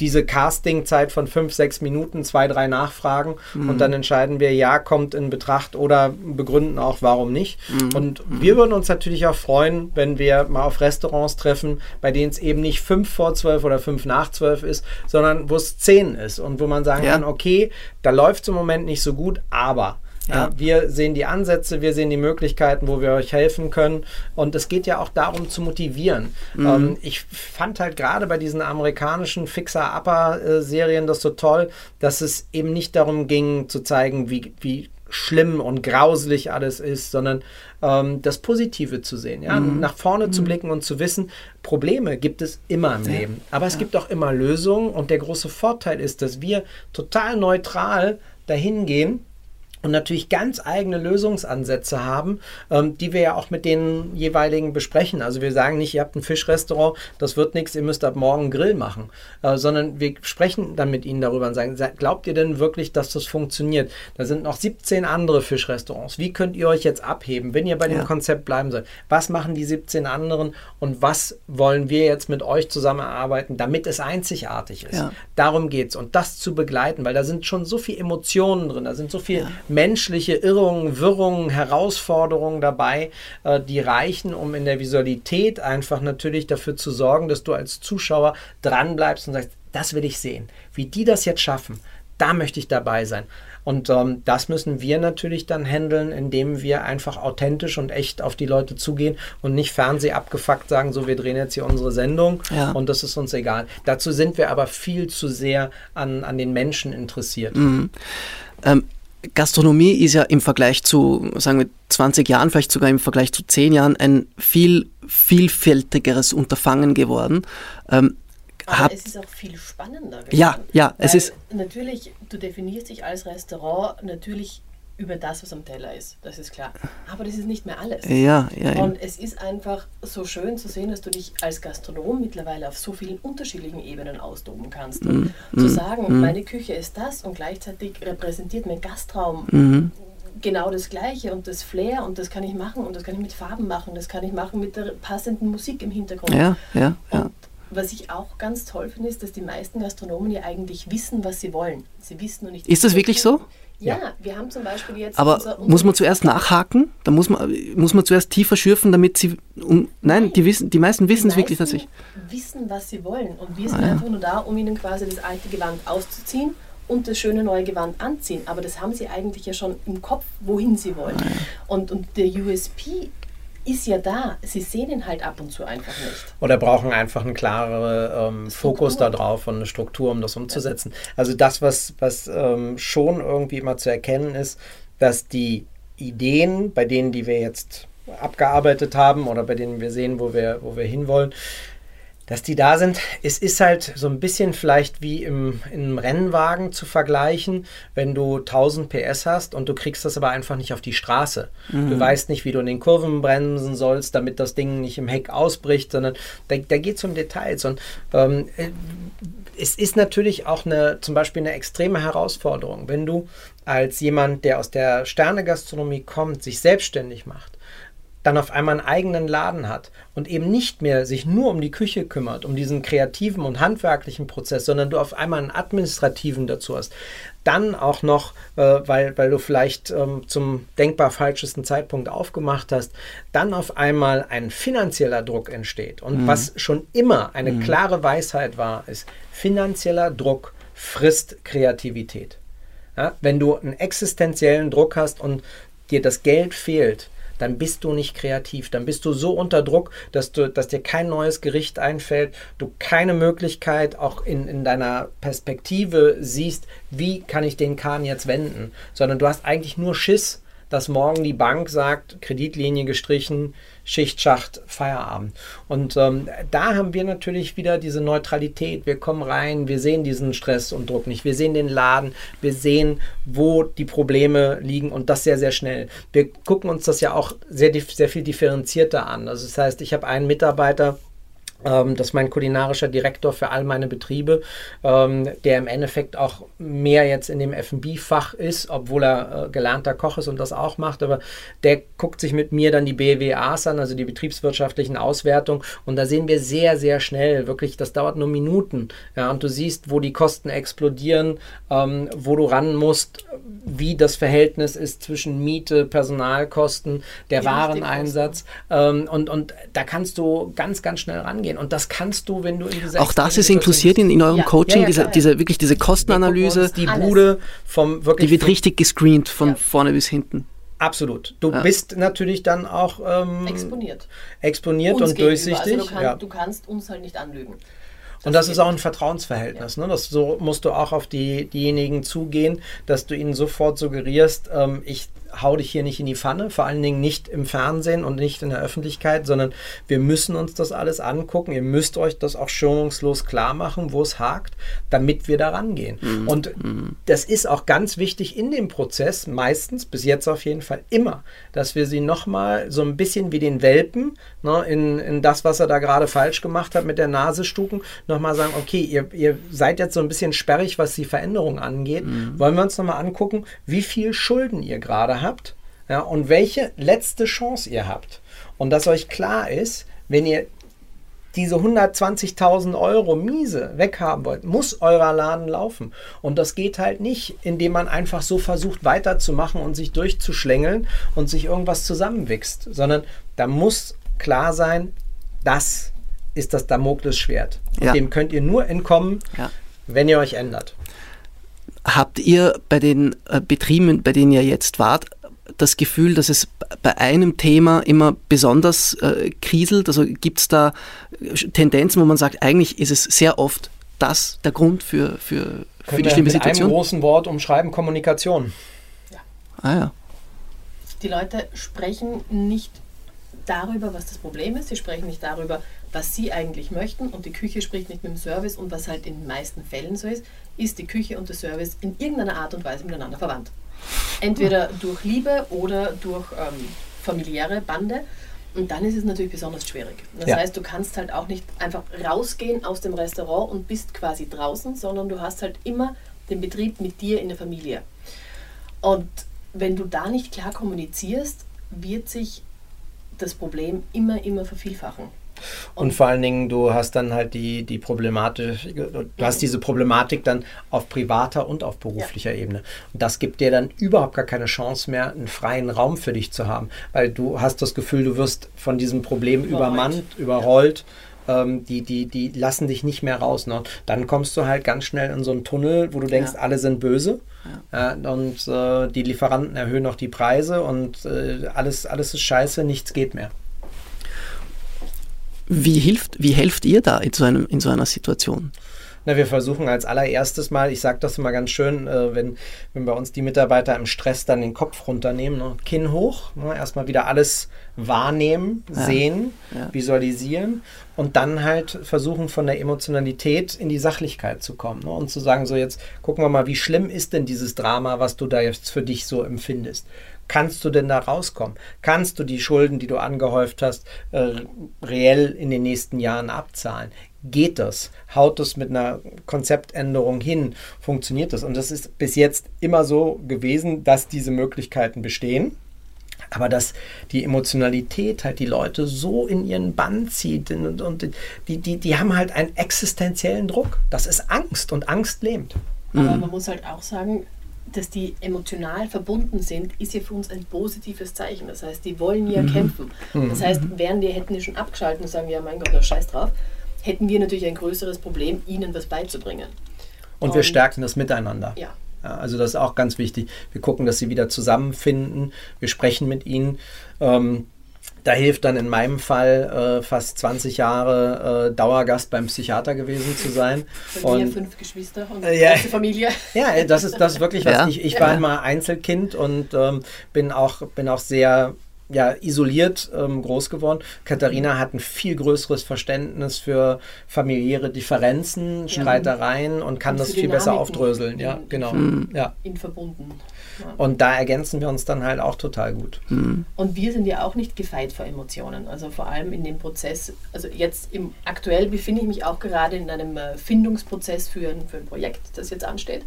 diese Casting-Zeit von fünf, sechs Minuten, zwei, drei Nachfragen und dann entscheiden wir, ja, kommt in Betracht oder begründen auch, warum nicht. Und wir würden uns natürlich auch freuen, wenn wir mal auf Restaurants treffen, bei denen es eben nicht fünf vor zwölf oder fünf nach zwölf ist, sondern wo es zehn ist und wo man sagen Ja. kann, okay, da läuft es im Moment nicht so gut, aber ja. Ja. wir sehen die Ansätze, wir sehen die Möglichkeiten, wo wir euch helfen können. Und es geht ja auch darum zu motivieren. Ähm, ich fand halt gerade bei diesen amerikanischen Fixer-Upper-Serien das so toll, dass es eben nicht darum ging zu zeigen, wie, wie schlimm und grauselig alles ist, sondern ähm, das Positive zu sehen, ja? nach vorne zu blicken und zu wissen, Probleme gibt es immer im Leben, aber es gibt auch immer Lösungen und der große Vorteil ist, dass wir total neutral dahin gehen und natürlich ganz eigene Lösungsansätze haben, ähm, die wir ja auch mit den jeweiligen besprechen. Also wir sagen nicht, ihr habt ein Fischrestaurant, das wird nichts, ihr müsst ab morgen Grill machen, äh, sondern wir sprechen dann mit ihnen darüber und sagen, glaubt ihr denn wirklich, dass das funktioniert? Da sind noch 17 andere Fischrestaurants. Wie könnt ihr euch jetzt abheben, wenn ihr bei dem ja. Konzept bleiben sollt? Was machen die 17 anderen und was wollen wir jetzt mit euch zusammenarbeiten, damit es einzigartig ist? Ja. Darum geht es. Und das zu begleiten, weil da sind schon so viele Emotionen drin, da sind so viele ja menschliche Irrungen, Wirrungen, Herausforderungen dabei, äh, die reichen, um in der Visualität einfach natürlich dafür zu sorgen, dass du als Zuschauer dranbleibst und sagst, das will ich sehen. Wie die das jetzt schaffen, da möchte ich dabei sein. Und ähm, das müssen wir natürlich dann handeln, indem wir einfach authentisch und echt auf die Leute zugehen und nicht Fernseh abgefuckt sagen, so wir drehen jetzt hier unsere Sendung ja. und das ist uns egal. Dazu sind wir aber viel zu sehr an, an den Menschen interessiert. Mhm. Ähm, Gastronomie ist ja im Vergleich zu, sagen wir, 20 Jahren, vielleicht sogar im Vergleich zu 10 Jahren, ein viel vielfältigeres Unterfangen geworden. Ähm, aber es ist auch viel spannender geworden. Ja, ja, es ist. Natürlich, du definierst dich als Restaurant natürlich über das, was am Teller ist. Das ist klar. Aber das ist nicht mehr alles. Ja, ja. Und es ist einfach so schön zu sehen, dass du dich als Gastronom mittlerweile auf so vielen unterschiedlichen Ebenen austoben kannst. Mm, zu mm, sagen, mm. meine Küche ist das und gleichzeitig repräsentiert mein Gastraum mhm. genau das Gleiche und das Flair und das kann ich machen und das kann ich mit Farben machen, das kann ich machen mit der passenden Musik im Hintergrund. Ja, ja, ja. was ich auch ganz toll finde, ist, dass die meisten Gastronomen ja eigentlich wissen, was sie wollen. Sie wissen nur nicht. Ist das wirklich so? Ja, ja, wir haben zum Beispiel jetzt. Aber unser, unser muss man zuerst nachhaken? Da muss man, muss man zuerst tiefer schürfen, damit sie. Um, nein, nein, die, wissen, die meisten wissen es wirklich tatsächlich. wissen, was sie wollen. Und wir sind ah, einfach ja. nur da, um ihnen quasi das alte Gewand auszuziehen und das schöne neue Gewand anziehen. Aber das haben sie eigentlich ja schon im Kopf, wohin sie wollen. Ah, ja. und, und der USP ist ja da. Sie sehen ihn halt ab und zu einfach nicht. Oder brauchen einfach einen klareren ähm, Fokus darauf und eine Struktur, um das umzusetzen. Also das, was, was ähm, schon irgendwie immer zu erkennen ist, dass die Ideen, bei denen, die wir jetzt abgearbeitet haben oder bei denen wir sehen, wo wir, wo wir hinwollen, dass die da sind. Es ist halt so ein bisschen vielleicht wie im, im Rennwagen zu vergleichen, wenn du 1000 PS hast und du kriegst das aber einfach nicht auf die Straße. Mhm. Du weißt nicht, wie du in den Kurven bremsen sollst, damit das Ding nicht im Heck ausbricht, sondern da, da geht es um Details. Und ähm, äh, es ist natürlich auch eine, zum Beispiel eine extreme Herausforderung, wenn du als jemand, der aus der Sternegastronomie kommt, sich selbstständig macht dann auf einmal einen eigenen Laden hat und eben nicht mehr sich nur um die Küche kümmert, um diesen kreativen und handwerklichen Prozess, sondern du auf einmal einen administrativen dazu hast. Dann auch noch, äh, weil, weil du vielleicht ähm, zum denkbar falschesten Zeitpunkt aufgemacht hast, dann auf einmal ein finanzieller Druck entsteht. Und mhm. was schon immer eine mhm. klare Weisheit war, ist, finanzieller Druck frisst Kreativität. Ja, wenn du einen existenziellen Druck hast und dir das Geld fehlt, dann bist du nicht kreativ. Dann bist du so unter Druck, dass, du, dass dir kein neues Gericht einfällt, du keine Möglichkeit auch in, in deiner Perspektive siehst, wie kann ich den Kahn jetzt wenden, sondern du hast eigentlich nur Schiss, dass morgen die Bank sagt, Kreditlinie gestrichen, Schichtschacht, Feierabend. Und ähm, da haben wir natürlich wieder diese Neutralität. Wir kommen rein, wir sehen diesen Stress und Druck nicht. Wir sehen den Laden, wir sehen, wo die Probleme liegen und das sehr, sehr schnell. Wir gucken uns das ja auch sehr, sehr viel differenzierter an. Also das heißt, ich habe einen Mitarbeiter, ähm, das ist mein kulinarischer Direktor für all meine Betriebe, ähm, der im Endeffekt auch mehr jetzt in dem FB-Fach ist, obwohl er äh, gelernter Koch ist und das auch macht. Aber der guckt sich mit mir dann die BWAs an, also die betriebswirtschaftlichen Auswertungen. Und da sehen wir sehr, sehr schnell, wirklich, das dauert nur Minuten. Ja, und du siehst, wo die Kosten explodieren, ähm, wo du ran musst, wie das Verhältnis ist zwischen Miete, Personalkosten, der ja, Wareneinsatz. Ähm, und, und da kannst du ganz, ganz schnell rangehen gehen. Und das kannst du, wenn du in dieser Auch das ist inklusiert in, in eurem ja. Coaching, ja, ja, diese, diese, wirklich diese Kostenanalyse. Die Bude vom wirklich. Die wird richtig gescreent von vorne bis hinten. Absolut. Du ja. bist natürlich dann auch ähm, exponiert. Exponiert uns und gegenüber. durchsichtig. Also du, kann, ja. du, kannst uns halt nicht anlügen. Das und das ist auch ein Vertrauensverhältnis. Ja. Ne? Das, so musst du auch auf die, diejenigen zugehen, dass du ihnen sofort suggerierst, ähm, ich hau dich hier nicht in die Pfanne, vor allen Dingen nicht im Fernsehen und nicht in der Öffentlichkeit, sondern wir müssen uns das alles angucken. Ihr müsst euch das auch schonungslos klar machen, wo es hakt, damit wir da rangehen. Mhm. Und mhm. das ist auch ganz wichtig in dem Prozess, meistens, bis jetzt auf jeden Fall immer, dass wir sie nochmal so ein bisschen wie den Welpen ne, in, in das, was er da gerade falsch gemacht hat mit der Nase stuken, nochmal sagen, okay, ihr, ihr seid jetzt so ein bisschen sperrig, was die Veränderung angeht. Mhm. Wollen wir uns nochmal angucken, wie viel Schulden ihr gerade habt ja, und welche letzte Chance ihr habt. Und dass euch klar ist, wenn ihr diese 120.000 Euro miese weghaben wollt, muss euer Laden laufen. Und das geht halt nicht, indem man einfach so versucht weiterzumachen und sich durchzuschlängeln und sich irgendwas zusammenwächst, sondern da muss klar sein, das ist das Damoklesschwert. Ja. Dem könnt ihr nur entkommen, ja. wenn ihr euch ändert. Habt ihr bei den äh, Betrieben, bei denen ihr jetzt wart, das Gefühl, dass es bei einem Thema immer besonders äh, kriselt? Also gibt es da äh, Tendenzen, wo man sagt, eigentlich ist es sehr oft das der Grund für, für, für die schlimme mit Situation? Mit einem großen Wort umschreiben, Kommunikation. Ja. Ah ja. Die Leute sprechen nicht darüber, was das Problem ist. Sie sprechen nicht darüber, was sie eigentlich möchten. Und die Küche spricht nicht mit dem Service. Und was halt in den meisten Fällen so ist, ist die Küche und der Service in irgendeiner Art und Weise miteinander verwandt. Entweder durch Liebe oder durch ähm, familiäre Bande. Und dann ist es natürlich besonders schwierig. Das ja. heißt, du kannst halt auch nicht einfach rausgehen aus dem Restaurant und bist quasi draußen, sondern du hast halt immer den Betrieb mit dir in der Familie. Und wenn du da nicht klar kommunizierst, wird sich das Problem immer, immer vervielfachen. Und, und vor allen Dingen, du hast dann halt die, die Problematik, du hast diese Problematik dann auf privater und auf beruflicher ja. Ebene. Und das gibt dir dann überhaupt gar keine Chance mehr, einen freien Raum für dich zu haben, weil du hast das Gefühl, du wirst von diesem Problem übermannt, überrollt. Ja ähm, die, die, die lassen dich nicht mehr raus. Ne? Dann kommst du halt ganz schnell in so einen Tunnel, wo du denkst, ja. alle sind böse. Ja. Ja, und äh, die Lieferanten erhöhen noch die Preise und äh, alles, alles ist scheiße, nichts geht mehr. Wie hilft, wie helft ihr da in so, einem, in so einer Situation? Na, wir versuchen als allererstes mal, ich sage das immer ganz schön, äh, wenn, wenn bei uns die Mitarbeiter im Stress dann den Kopf runternehmen, ne, Kinn hoch, ne, erstmal wieder alles wahrnehmen, ja. sehen, ja. visualisieren und dann halt versuchen von der Emotionalität in die Sachlichkeit zu kommen ne, und zu sagen, so jetzt gucken wir mal, wie schlimm ist denn dieses Drama, was du da jetzt für dich so empfindest. Kannst du denn da rauskommen? Kannst du die Schulden, die du angehäuft hast, äh, reell in den nächsten Jahren abzahlen? geht das? Haut das mit einer Konzeptänderung hin? Funktioniert das? Und das ist bis jetzt immer so gewesen, dass diese Möglichkeiten bestehen. Aber dass die Emotionalität halt die Leute so in ihren Bann zieht und, und die, die, die haben halt einen existenziellen Druck. Das ist Angst und Angst lähmt. Aber mhm. man muss halt auch sagen, dass die emotional verbunden sind, ist ja für uns ein positives Zeichen. Das heißt, die wollen ja mhm. kämpfen. Mhm. Das heißt, wären die hätten die schon abgeschaltet und sagen, ja mein Gott, na scheiß drauf, hätten wir natürlich ein größeres Problem, ihnen was beizubringen. Und, und wir stärken das Miteinander. Ja. ja. Also das ist auch ganz wichtig. Wir gucken, dass sie wieder zusammenfinden. Wir sprechen mit ihnen. Ähm, da hilft dann in meinem Fall äh, fast 20 Jahre äh, Dauergast beim Psychiater gewesen zu sein. Bei und, mir fünf Geschwister und ja, große Familie. Ja, das ist, das ist wirklich was. Ja. Ich, ich war immer Einzelkind und ähm, bin, auch, bin auch sehr ja, isoliert ähm, groß geworden. Katharina hat ein viel größeres Verständnis für familiäre Differenzen, Streitereien und kann und das viel besser aufdröseln. Ja, in, genau. In, ja. in verbunden. Und da ergänzen wir uns dann halt auch total gut. Mhm. Und wir sind ja auch nicht gefeit vor Emotionen. Also vor allem in dem Prozess, also jetzt im, aktuell befinde ich mich auch gerade in einem äh, Findungsprozess für ein, für ein Projekt, das jetzt ansteht.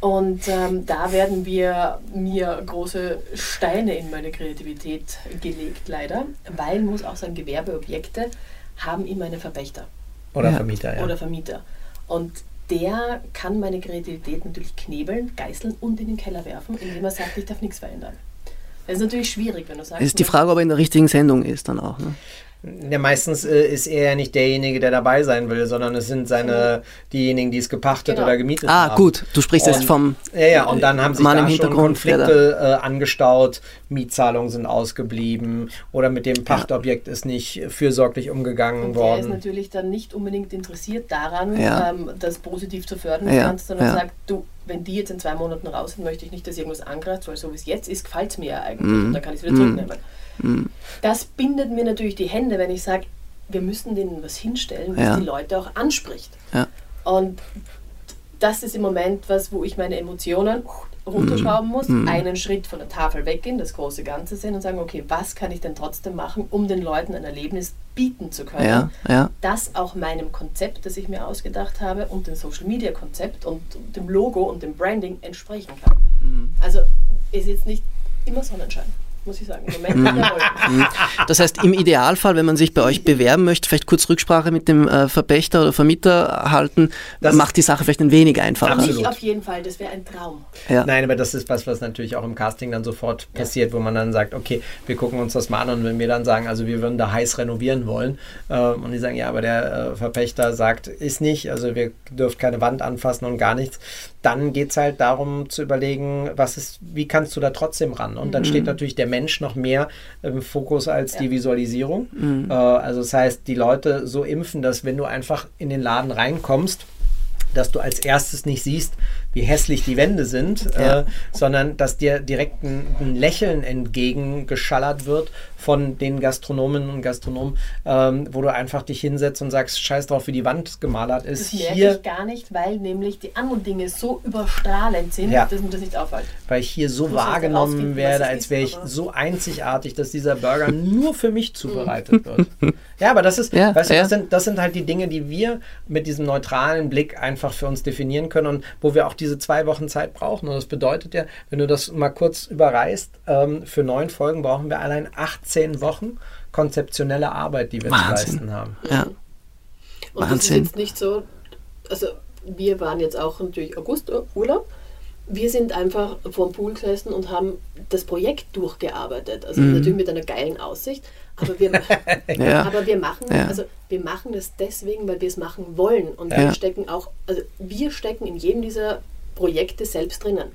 Und ähm, da werden wir mir große Steine in meine Kreativität gelegt, leider, weil muss auch sagen, Gewerbeobjekte haben immer einen Verpächter. Oder ja. Vermieter, ja. Oder Vermieter. Und der kann meine Kreativität natürlich knebeln, geißeln und in den Keller werfen, indem er sagt, ich darf nichts verändern. Das ist natürlich schwierig, wenn du sagst. Es ist die Frage, ob er in der richtigen Sendung ist dann auch. Ne? Ja, meistens äh, ist er ja nicht derjenige, der dabei sein will, sondern es sind seine diejenigen, die es gepachtet genau. oder gemietet ah, haben. Ah, gut. Du sprichst und, jetzt vom Ja, ja, und dann haben sich Mann da schon Konflikte äh, angestaut, Mietzahlungen sind ausgeblieben oder mit dem Pachtobjekt ja. ist nicht fürsorglich umgegangen und worden. Der ist natürlich dann nicht unbedingt interessiert daran, ja. ähm, das positiv zu fördern, ja. sondern sagt, du, wenn die jetzt in zwei Monaten raus sind, möchte ich nicht, dass irgendwas angreift, weil so wie es jetzt ist, gefällt es mir ja eigentlich. Mm. Und dann kann ich es wieder zurücknehmen. Das bindet mir natürlich die Hände, wenn ich sage, wir müssen denen was hinstellen, was ja. die Leute auch anspricht. Ja. Und das ist im Moment was, wo ich meine Emotionen runterschrauben muss, mm. einen Schritt von der Tafel weggehen, das große Ganze sehen und sagen, okay, was kann ich denn trotzdem machen, um den Leuten ein Erlebnis bieten zu können, ja, ja. das auch meinem Konzept, das ich mir ausgedacht habe und dem Social Media Konzept und dem Logo und dem Branding entsprechen kann. Mm. Also ist jetzt nicht immer Sonnenschein muss ich sagen. Im Moment mhm. mhm. Das heißt, im Idealfall, wenn man sich bei euch bewerben möchte, vielleicht kurz Rücksprache mit dem äh, Verpächter oder Vermieter halten, das macht die Sache vielleicht ein wenig einfacher. Absolut. auf jeden Fall, das wäre ein Traum. Ja. Nein, aber das ist was, was natürlich auch im Casting dann sofort ja. passiert, wo man dann sagt, okay, wir gucken uns das mal an und wenn wir dann sagen, also wir würden da heiß renovieren wollen äh, und die sagen, ja, aber der äh, Verpächter sagt, ist nicht, also wir dürfen keine Wand anfassen und gar nichts, dann geht es halt darum zu überlegen, was ist, wie kannst du da trotzdem ran? Und dann mhm. steht natürlich der Mensch noch mehr im Fokus als ja. die Visualisierung. Mhm. Äh, also das heißt, die Leute so impfen, dass wenn du einfach in den Laden reinkommst, dass du als erstes nicht siehst, wie hässlich die Wände sind, ja. äh, sondern dass dir direkt ein, ein, Lächeln entgegengeschallert wird von den Gastronomen und Gastronomen, ähm, wo du einfach dich hinsetzt und sagst, scheiß drauf, wie die Wand gemalert ist. Das merke hier, ich gar nicht, weil nämlich die anderen Dinge so überstrahlend sind, ja. dass mir das nicht auffällt. Weil ich hier so wahrgenommen werde, als wäre ich so einzigartig, dass dieser Burger nur für mich zubereitet wird. Ja, aber das ist, ja, weißt du, das, sind, das sind halt die Dinge, die wir mit diesem neutralen Blick einfach für uns definieren können und wo wir auch diese zwei Wochen Zeit brauchen. Und das bedeutet ja, wenn du das mal kurz überreißt, ähm, für neun Folgen brauchen wir allein 18 Wochen konzeptionelle Arbeit, die wir Wahnsinn. zu leisten haben. Ja. Und Wahnsinn. das ist jetzt nicht so, also wir waren jetzt auch natürlich August äh, Urlaub. Wir sind einfach vor dem Pool gesessen und haben das Projekt durchgearbeitet. Also mhm. natürlich mit einer geilen Aussicht. Aber wir, ja. aber wir machen, ja. also wir machen das deswegen, weil wir es machen wollen. Und ja. wir stecken auch, also wir stecken in jedem dieser Projekte selbst drinnen.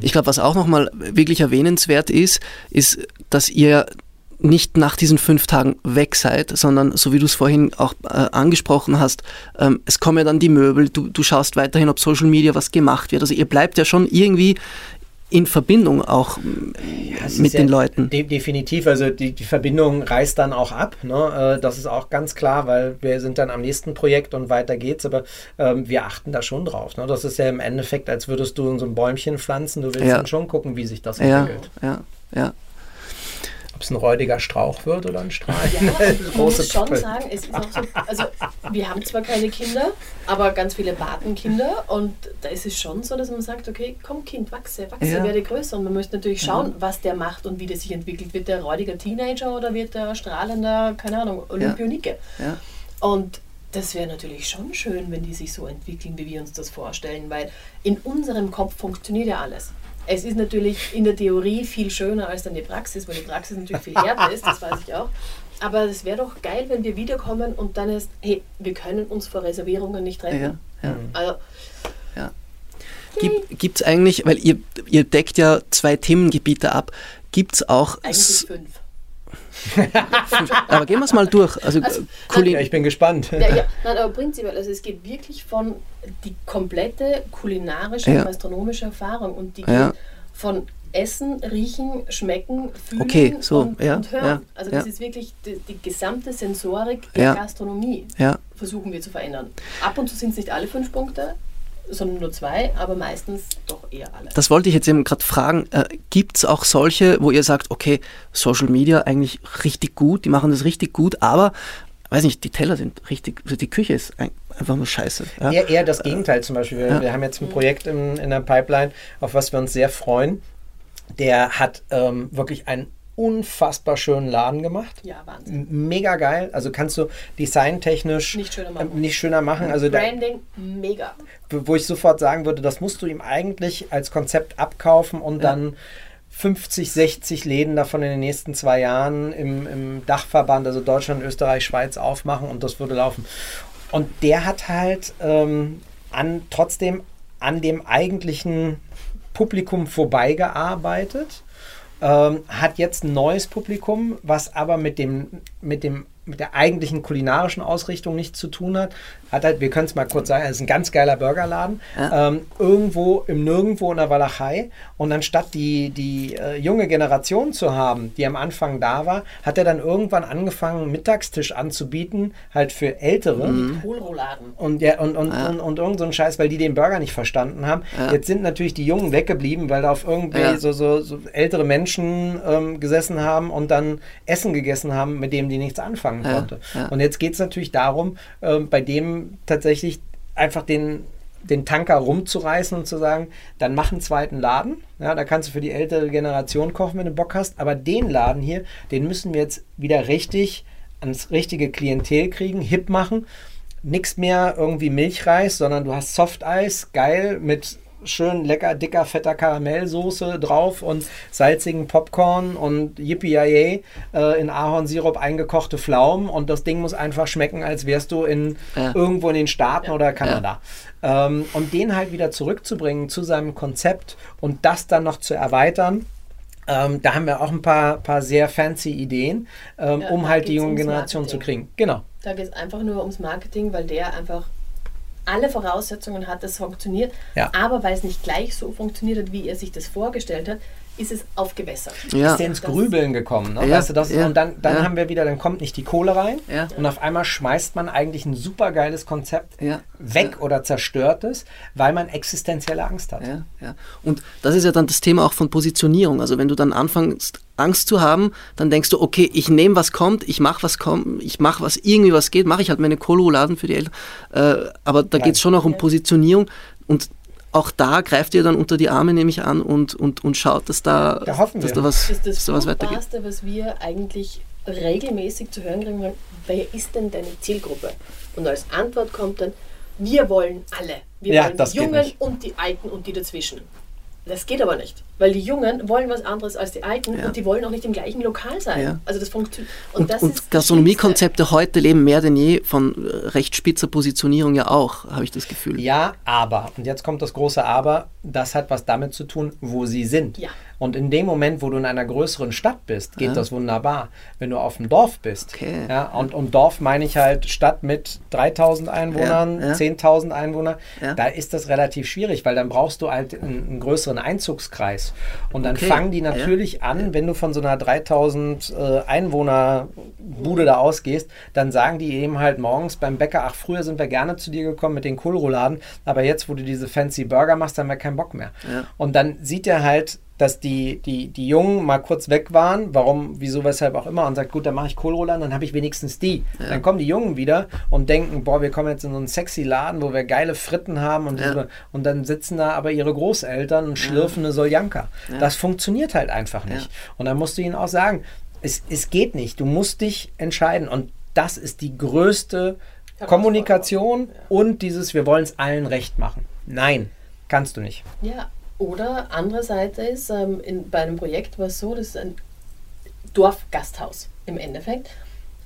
Ich glaube, was auch nochmal wirklich erwähnenswert ist, ist, dass ihr nicht nach diesen fünf Tagen weg seid, sondern so wie du es vorhin auch äh, angesprochen hast, ähm, es kommen ja dann die Möbel, du, du schaust weiterhin, ob Social Media was gemacht wird. Also ihr bleibt ja schon irgendwie in Verbindung auch ja, mit den ja Leuten. De definitiv, also die, die Verbindung reißt dann auch ab. Ne? Äh, das ist auch ganz klar, weil wir sind dann am nächsten Projekt und weiter geht's, aber ähm, wir achten da schon drauf. Ne? Das ist ja im Endeffekt, als würdest du so ein Bäumchen pflanzen, du willst ja. dann schon gucken, wie sich das entwickelt. Ja, ja, ob es ein räudiger Strauch wird oder ein Strahl. Ja, ich muss schon Puppe. sagen, es ist auch so, also wir haben zwar keine Kinder, aber ganz viele Patenkinder und da ist es schon so, dass man sagt, okay, komm Kind, wachse, wachse, ja. werde größer und man möchte natürlich schauen, ja. was der macht und wie der sich entwickelt. Wird der räudiger Teenager oder wird der strahlender, keine Ahnung, Olympionike? Ja. Und das wäre natürlich schon schön, wenn die sich so entwickeln, wie wir uns das vorstellen, weil in unserem Kopf funktioniert ja alles. Es ist natürlich in der Theorie viel schöner als dann die Praxis, weil die Praxis natürlich viel härter ist, das weiß ich auch. Aber es wäre doch geil, wenn wir wiederkommen und dann ist, hey, wir können uns vor Reservierungen nicht treffen. Ja, ja. Also, ja. Gibt es eigentlich, weil ihr, ihr deckt ja zwei Themengebiete ab, gibt es auch... Eigentlich fünf. Aber gehen wir es mal durch. Also, also nein, ja, ich bin gespannt. Ja, ja, nein, aber prinzipiell, also es geht wirklich von die komplette kulinarische, ja. gastronomische Erfahrung und die geht von Essen, Riechen, Schmecken, Fühlen okay, so, und, ja, und Hören. Ja, also das ja. ist wirklich die, die, gesamte Sensorik der Gastronomie ja. versuchen wir zu verändern. Ab und zu sind es nicht alle fünf Punkte, sondern nur zwei, aber meistens doch eher alle. Das wollte ich jetzt eben gerade fragen. Äh, Gibt es auch solche, wo ihr sagt, okay, Social Media eigentlich richtig gut, die machen das richtig gut, aber weiß nicht, die Teller sind richtig, also die Küche ist einfach nur scheiße. Ja? Eher, eher das Gegenteil zum Beispiel. Wir, ja. wir haben jetzt ein Projekt in, in der Pipeline, auf was wir uns sehr freuen. Der hat ähm, wirklich einen unfassbar schönen Laden gemacht. Ja, Wahnsinn. Mega geil. Also kannst du designtechnisch nicht schöner machen. Äh, nicht schöner machen. Also Branding, da, mega. Wo ich sofort sagen würde, das musst du ihm eigentlich als Konzept abkaufen und ja. dann 50, 60 Läden davon in den nächsten zwei Jahren im, im Dachverband, also Deutschland, Österreich, Schweiz aufmachen und das würde laufen. Und der hat halt ähm, an, trotzdem an dem eigentlichen Publikum vorbeigearbeitet ähm, hat jetzt ein neues Publikum, was aber mit dem, mit dem mit der eigentlichen kulinarischen Ausrichtung nichts zu tun hat. Hat halt, wir können es mal kurz sagen, es ist ein ganz geiler Burgerladen, ja. ähm, irgendwo im Nirgendwo in der Walachei. Und anstatt die, die äh, junge Generation zu haben, die am Anfang da war, hat er dann irgendwann angefangen, einen Mittagstisch anzubieten, halt für Ältere. Mhm. Und, ja, und, und, ja. und, und, irgend so ein Scheiß, weil die den Burger nicht verstanden haben. Ja. Jetzt sind natürlich die Jungen weggeblieben, weil da auf irgendwie so, so, so, ältere Menschen ähm, gesessen haben und dann Essen gegessen haben, mit dem die nichts anfangen konnte. Und jetzt geht es natürlich darum, ähm, bei dem tatsächlich einfach den den Tanker rumzureißen und zu sagen, dann mach einen zweiten Laden. Ja, da kannst du für die ältere Generation kochen, wenn du Bock hast. Aber den Laden hier, den müssen wir jetzt wieder richtig ans richtige Klientel kriegen, hip machen. Nichts mehr irgendwie Milchreis, sondern du hast Softeis, geil, mit schön lecker, dicker, fetter Karamellsoße drauf und salzigen Popcorn und yippie äh, in Ahornsirup eingekochte Pflaumen und das Ding muss einfach schmecken, als wärst du in ja. irgendwo in den Staaten ja. oder Kanada. Ja. Ähm, und den halt wieder zurückzubringen zu seinem Konzept und das dann noch zu erweitern. Ähm, da haben wir auch ein paar, paar sehr fancy Ideen, ähm, um halt die junge Generation zu kriegen. Genau. Da geht es einfach nur ums Marketing, weil der einfach alle Voraussetzungen hat, es funktioniert. Ja. Aber weil es nicht gleich so funktioniert hat, wie er sich das vorgestellt hat, ist es aufgewässert. Ja. Ist der ins Grübeln gekommen. Ne? Ja. Weißt du, das ja. Und dann, dann haben wir wieder, dann kommt nicht die Kohle rein und auf einmal schmeißt man eigentlich ein supergeiles Konzept weg oder zerstört es, weil man existenzielle Angst hat. Und das ist ja dann das Thema auch von Positionierung. Also wenn du dann anfängst, Angst zu haben, dann denkst du, okay, ich nehme was kommt, ich mache was kommt, ich mache was irgendwie was geht, mache ich halt meine Kohlrouladen für die Eltern. Äh, aber da geht es schon auch um Positionierung und auch da greift ihr dann unter die Arme, nehme ich an, und, und, und schaut, dass da, da, hoffen dass wir. da was, das ist das da was weitergeht. was wir eigentlich regelmäßig zu hören kriegen wollen, wer ist denn deine Zielgruppe? Und als Antwort kommt dann, wir wollen alle. Wir ja, wollen die Jungen und die Alten und die dazwischen. Das geht aber nicht, weil die Jungen wollen was anderes als die Alten ja. und die wollen auch nicht im gleichen Lokal sein. Ja. Also das funktioniert. Und, und, und Gastronomiekonzepte heute leben mehr denn je von äh, recht spitzer Positionierung ja auch, habe ich das Gefühl. Ja, aber, und jetzt kommt das große Aber, das hat was damit zu tun, wo sie sind. Ja. Und in dem Moment, wo du in einer größeren Stadt bist, geht ja. das wunderbar. Wenn du auf dem Dorf bist, okay. ja, und, und Dorf meine ich halt Stadt mit 3000 Einwohnern, ja, ja. 10.000 Einwohnern, da ist das relativ schwierig, weil dann brauchst du halt einen, einen größeren Einzugskreis. Und dann okay. fangen die natürlich an, wenn du von so einer 3000 äh, Einwohner Bude da ausgehst, dann sagen die eben halt morgens beim Bäcker, ach, früher sind wir gerne zu dir gekommen mit den Kohlrouladen, aber jetzt, wo du diese fancy Burger machst, haben wir keinen Bock mehr. Und dann sieht er halt, dass die, die, die Jungen mal kurz weg waren, warum, wieso, weshalb auch immer, und sagt, gut, dann mache ich Kohlroller, dann habe ich wenigstens die. Ja. Dann kommen die Jungen wieder und denken, boah, wir kommen jetzt in so einen sexy Laden, wo wir geile Fritten haben und, ja. und dann sitzen da aber ihre Großeltern und schlürfen ja. eine Soljanka. Das funktioniert halt einfach nicht. Und dann musst du ihnen auch sagen, es, es geht nicht, du musst dich entscheiden und das ist die größte Kommunikation und dieses, wir wollen es allen recht machen. Nein, kannst du nicht. Ja, oder andere Seite ist, ähm, in, bei einem Projekt war es so, das ist ein Dorfgasthaus im Endeffekt.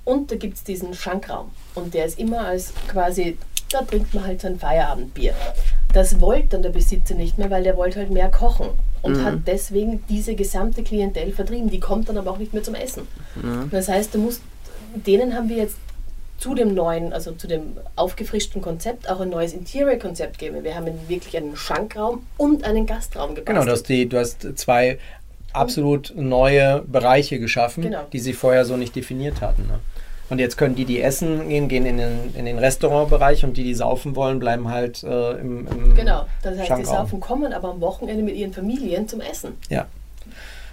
Und da gibt es diesen Schankraum. Und der ist immer als quasi, da trinkt man halt sein Feierabendbier. Das wollte dann der Besitzer nicht mehr, weil der wollte halt mehr kochen. Und mhm. hat deswegen diese gesamte Klientel vertrieben. Die kommt dann aber auch nicht mehr zum Essen. Mhm. Das heißt, du musst, denen haben wir jetzt zu dem neuen, also zu dem aufgefrischten Konzept auch ein neues Interior-Konzept geben. Wir haben wirklich einen Schankraum und einen Gastraum gebaut. Genau, du hast, die, du hast zwei absolut neue Bereiche geschaffen, genau. die sie vorher so nicht definiert hatten. Ne? Und jetzt können die, die essen gehen, gehen in den, in den Restaurantbereich und die, die saufen wollen, bleiben halt äh, im, im Genau, das heißt, die saufen kommen aber am Wochenende mit ihren Familien zum Essen. Ja.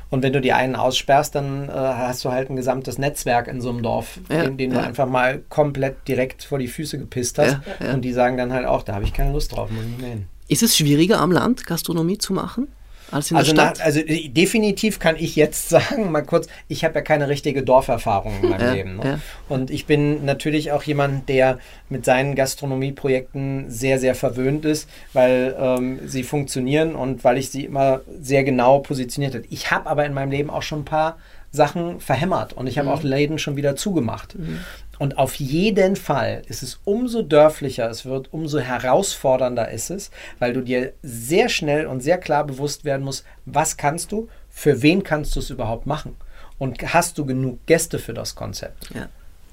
Und wenn du die einen aussperrst, dann äh, hast du halt ein gesamtes Netzwerk in so einem Dorf, ja, den, den ja. du einfach mal komplett direkt vor die Füße gepisst hast. Ja, und die sagen dann halt auch, da habe ich keine Lust drauf, muss ich nicht mehr hin. Ist es schwieriger am Land, Gastronomie zu machen? Als in also der Stadt? Na, also äh, definitiv kann ich jetzt sagen, mal kurz, ich habe ja keine richtige Dorferfahrung in meinem ja, Leben. Ne? Ja. Und ich bin natürlich auch jemand, der mit seinen Gastronomieprojekten sehr, sehr verwöhnt ist, weil ähm, sie funktionieren und weil ich sie immer sehr genau positioniert habe. Ich habe aber in meinem Leben auch schon ein paar Sachen verhämmert und ich habe mhm. auch Läden schon wieder zugemacht. Mhm. Und auf jeden Fall ist es umso dörflicher, es wird umso herausfordernder ist es, weil du dir sehr schnell und sehr klar bewusst werden musst, was kannst du, für wen kannst du es überhaupt machen und hast du genug Gäste für das Konzept. Ja.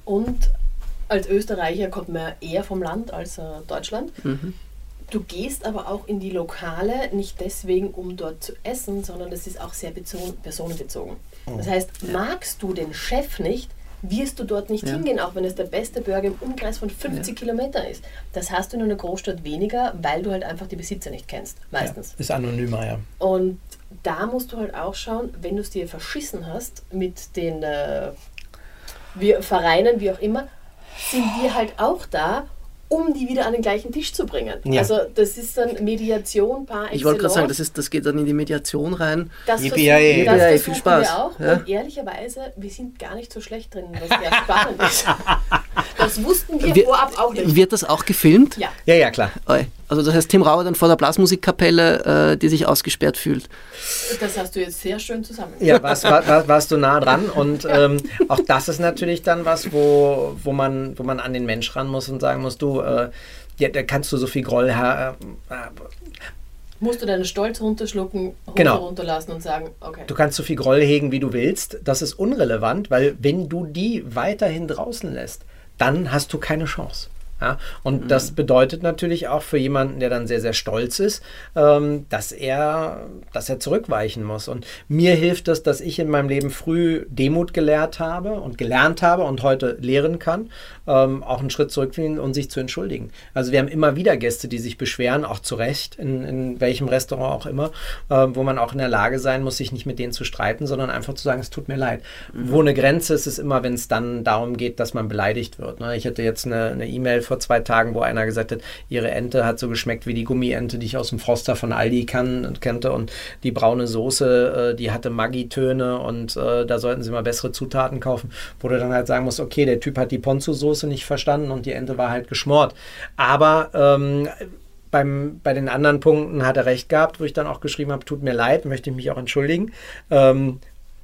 Und als Österreicher kommt man eher vom Land als äh, Deutschland. Mhm. Du gehst aber auch in die Lokale, nicht deswegen, um dort zu essen, sondern das ist auch sehr bezo- personenbezogen. Das heißt, magst du den Chef nicht, wirst du dort nicht Ja. hingehen, auch wenn es der beste Burger im Umkreis von 50 Kilometern ist. Das hast du in einer Großstadt weniger, weil du halt einfach die Besitzer nicht kennst, meistens. Ist anonymer, ja. Und da musst du halt auch schauen, wenn du es dir verschissen hast mit den äh, wir Vereinen, wie auch immer, sind wir halt auch da, um die wieder an den gleichen Tisch zu bringen. Ja. Also das ist dann Mediation par Ich wollte gerade sagen, das, ist, das geht dann in die Mediation rein. Das Yippie, versuchen, yay. das Yippie, yay, versuchen viel Spaß. wir auch. Ja. Und ehrlicherweise, wir sind gar nicht so schlecht drin, was sehr spannend ist. Das wussten wir, Wir- vorab auch nicht. Wird das auch gefilmt? ja. Ja, ja, klar. Oi. Also das heißt, Tim Rauer dann vor der Blasmusikkapelle, äh, die sich ausgesperrt fühlt. Das hast du jetzt sehr schön zusammen. Ja, warst, war, war, warst du nah dran und ähm, auch das ist natürlich dann was, wo, wo, man, wo man an den Mensch ran muss und sagen muss, du, äh, ja, da kannst du so viel Groll äh, Musst du deinen Stolz runterschlucken, Genau. runterlassen und sagen, okay. Du kannst so viel Groll hegen, wie du willst. Das ist unrelevant, weil wenn du die weiterhin draußen lässt, dann hast du keine Chance. Ja? Und das bedeutet natürlich auch für jemanden, der dann sehr, sehr stolz ist, ähm, dass, er, dass er zurückweichen muss. Und mir hilft es, dass ich in meinem Leben früh Demut gelehrt habe und gelernt habe und heute lehren kann, ähm, auch einen Schritt zurückgehen und sich zu entschuldigen. Also wir haben immer wieder Gäste, die sich beschweren, auch zu Recht, in, in welchem Restaurant auch immer, äh, wo man auch in der Lage sein muss, sich nicht mit denen zu streiten, sondern einfach zu sagen, es tut mir leid. Wo eine Grenze ist, ist immer, wenn es dann darum geht, dass man beleidigt wird. Ne? Ich hatte jetzt eine E-Mail vor zwei Tagen, wo einer gesagt hat, ihre Ente hat so geschmeckt wie die Gummiente, die ich aus dem Froster von Aldi kann, kannte und die braune Soße, äh, die hatte Maggi-Töne und äh, da sollten sie mal bessere Zutaten kaufen, wo du dann halt sagen musst, okay, der Typ hat die Ponzu-Soße nicht verstanden und die Ente war halt geschmort. Aber ähm, beim, bei den anderen Punkten hat er recht gehabt, wo ich dann auch geschrieben habe, tut mir leid, möchte ich mich auch entschuldigen. Ähm,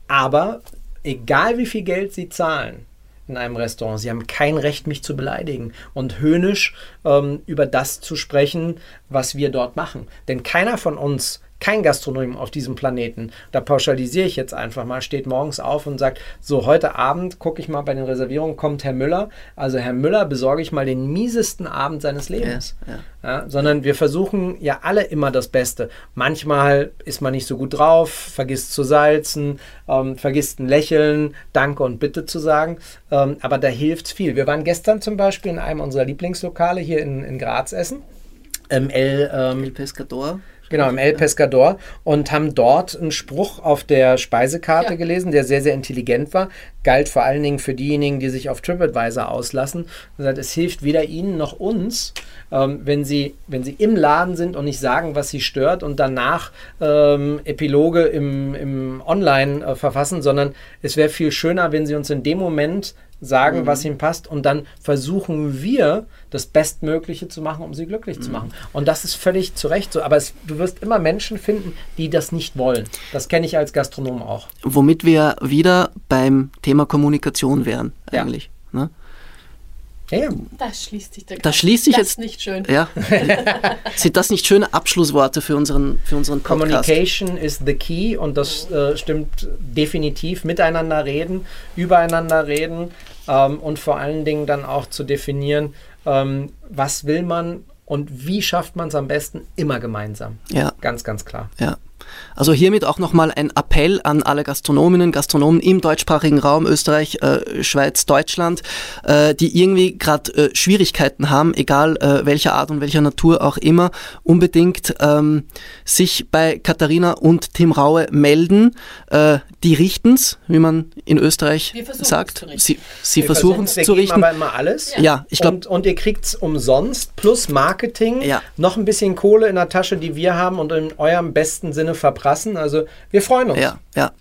aber egal wie viel Geld sie zahlen in einem Restaurant, sie haben kein Recht, mich zu beleidigen und höhnisch ähm, über das zu sprechen, was wir dort machen. Denn keiner von uns kein Gastronom auf diesem Planeten, da pauschalisiere ich jetzt einfach mal, steht morgens auf und sagt, so heute Abend gucke ich mal bei den Reservierungen, kommt Herr Müller. Also Herr Müller besorge ich mal den miesesten Abend seines Lebens. Ja, Ja, sondern wir versuchen ja alle immer das Beste. Manchmal ist man nicht so gut drauf, vergisst zu salzen, ähm, vergisst ein Lächeln, Danke und Bitte zu sagen. Ähm, aber da hilft viel. Wir waren gestern zum Beispiel in einem unserer Lieblingslokale hier in, in Graz essen. Im El, ähm, El Pescador. Genau, im El Pescador und haben dort einen Spruch auf der Speisekarte Ja. gelesen, der sehr, sehr intelligent war. Galt vor allen Dingen für diejenigen, die sich auf TripAdvisor auslassen. Gesagt, es hilft weder Ihnen noch uns, ähm, wenn, sie, wenn Sie im Laden sind und nicht sagen, was Sie stört und danach ähm, Epiloge im, im Online äh, verfassen, sondern es wäre viel schöner, wenn Sie uns in dem Moment sagen, was ihnen passt und dann versuchen wir, das Bestmögliche zu machen, um sie glücklich zu machen. Und das ist völlig zu Recht so. Aber es, du wirst immer Menschen finden, die das nicht wollen. Das kenne ich als Gastronom auch. Womit wir wieder beim Thema Kommunikation wären, Ja. eigentlich. Ne? Ja, ja. Das schließt sich Da schließt sich das jetzt- nicht schön. Ja. Sind das nicht schöne Abschlussworte für unseren, für unseren Podcast? Communication is the key und das äh, stimmt definitiv. Miteinander reden, übereinander reden ähm, und vor allen Dingen dann auch zu definieren, ähm, was will man und wie schafft man es am besten immer gemeinsam. Ja. Ganz, ganz klar. Ja. Also hiermit auch nochmal ein Appell an alle Gastronominnen, Gastronomen im deutschsprachigen Raum, Österreich, äh, Schweiz, Deutschland, äh, die irgendwie gerade äh, Schwierigkeiten haben, egal äh, welcher Art und welcher Natur auch immer, unbedingt ähm, sich bei Katharina und Tim Raue melden. Äh, die richten's, wie man in Österreich sagt. zu richten. Sie, sie versuchen es zu richten. aber immer alles. Ja, ich glaube, und, und ihr kriegt es umsonst plus Marketing, Ja. noch ein bisschen Kohle in der Tasche, die wir haben und in eurem besten Sinne verprassen. Also wir freuen uns. ja, ja.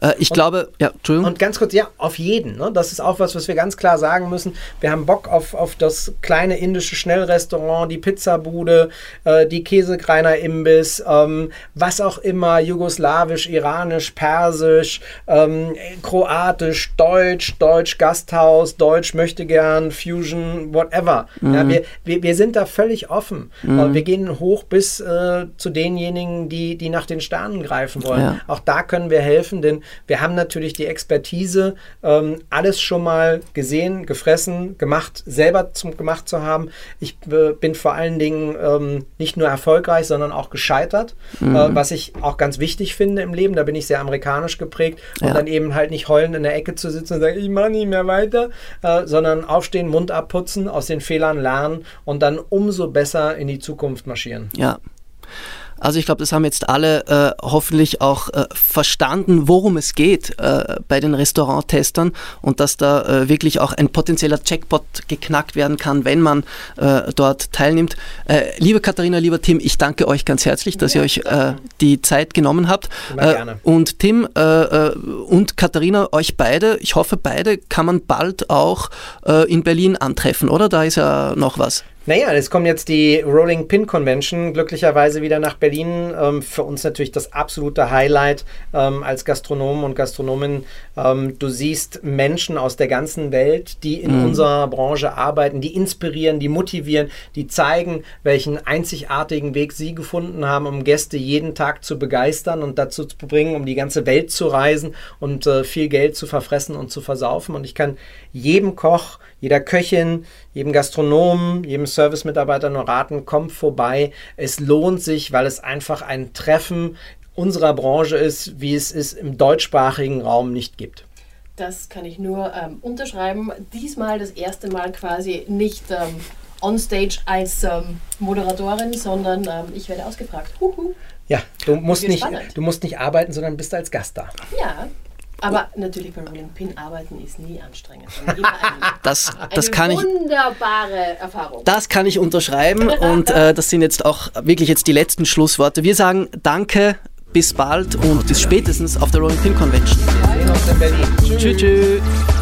Äh, ich glaube, ja, Entschuldigung. Und ganz kurz, ja, auf jeden. Ne? Das ist auch was, was wir ganz klar sagen müssen. Wir haben Bock auf, auf das kleine indische Schnellrestaurant, die Pizzabude, äh, die Käsekreiner Imbiss, ähm, was auch immer, jugoslawisch, iranisch, persisch, ähm, kroatisch, deutsch, deutsch Gasthaus, deutsch möchte gern, Fusion, whatever. Ja, wir, wir, wir sind da völlig offen. Äh, wir gehen hoch bis äh, zu denjenigen, die, die nach den Sternen greifen wollen. Ja. Auch da können können wir helfen, denn wir haben natürlich die Expertise, ähm, alles schon mal gesehen, gefressen, gemacht, selber zum, gemacht zu haben. Ich äh, bin vor allen Dingen ähm, nicht nur erfolgreich, sondern auch gescheitert, mhm. äh, was ich auch ganz wichtig finde im Leben. Da bin ich sehr amerikanisch geprägt und ja. dann eben halt nicht heulend in der Ecke zu sitzen und sagen, ich mache nicht mehr weiter, äh, sondern aufstehen, Mund abputzen, aus den Fehlern lernen und dann umso besser in die Zukunft marschieren. Ja. Also ich glaube, das haben jetzt alle äh, hoffentlich auch äh, verstanden, worum es geht äh, bei den Restauranttestern und dass da äh, wirklich auch ein potenzieller Jackpot geknackt werden kann, wenn man äh, dort teilnimmt. Äh, liebe Katharina, lieber Tim, ich danke euch ganz herzlich, dass ja, ihr euch die Zeit genommen habt. und Tim und Katharina, euch beide, ich hoffe beide, kann man bald auch in Berlin antreffen, oder? Da ist ja noch was. Naja, es kommt jetzt die Rolling Pin Convention glücklicherweise wieder nach Berlin. Ähm, für uns natürlich das absolute Highlight ähm, als Gastronomen und Gastronomen. Ähm, du siehst Menschen aus der ganzen Welt, die in mhm. unserer Branche arbeiten, die inspirieren, die motivieren, die zeigen, welchen einzigartigen Weg sie gefunden haben, um Gäste jeden Tag zu begeistern und dazu zu bringen, um die ganze Welt zu reisen und äh, viel Geld zu verfressen und zu versaufen. Und ich kann jedem Koch, jeder Köchin, jedem Gastronomen, jedem Servicemitarbeiter nur raten, kommt vorbei. Es lohnt sich, weil es einfach ein Treffen unserer Branche ist, wie es es im deutschsprachigen Raum nicht gibt. Das kann ich nur ähm, unterschreiben. Diesmal das erste Mal quasi nicht ähm, on stage als ähm, Moderatorin, sondern ähm, ich werde ausgefragt. Huhu. Ja, du musst, nicht, du musst nicht arbeiten, sondern bist als Gast da. Ja, aber natürlich bei Rolling Pin arbeiten ist nie anstrengend. das, das kann ich. Wunderbare Erfahrung. Das kann ich unterschreiben und äh, das sind jetzt auch wirklich jetzt die letzten Schlussworte. Wir sagen Danke, bis bald und bis spätestens auf der Rolling Pin Convention. Wir sehen uns in Berlin. Tschüss. tschüss.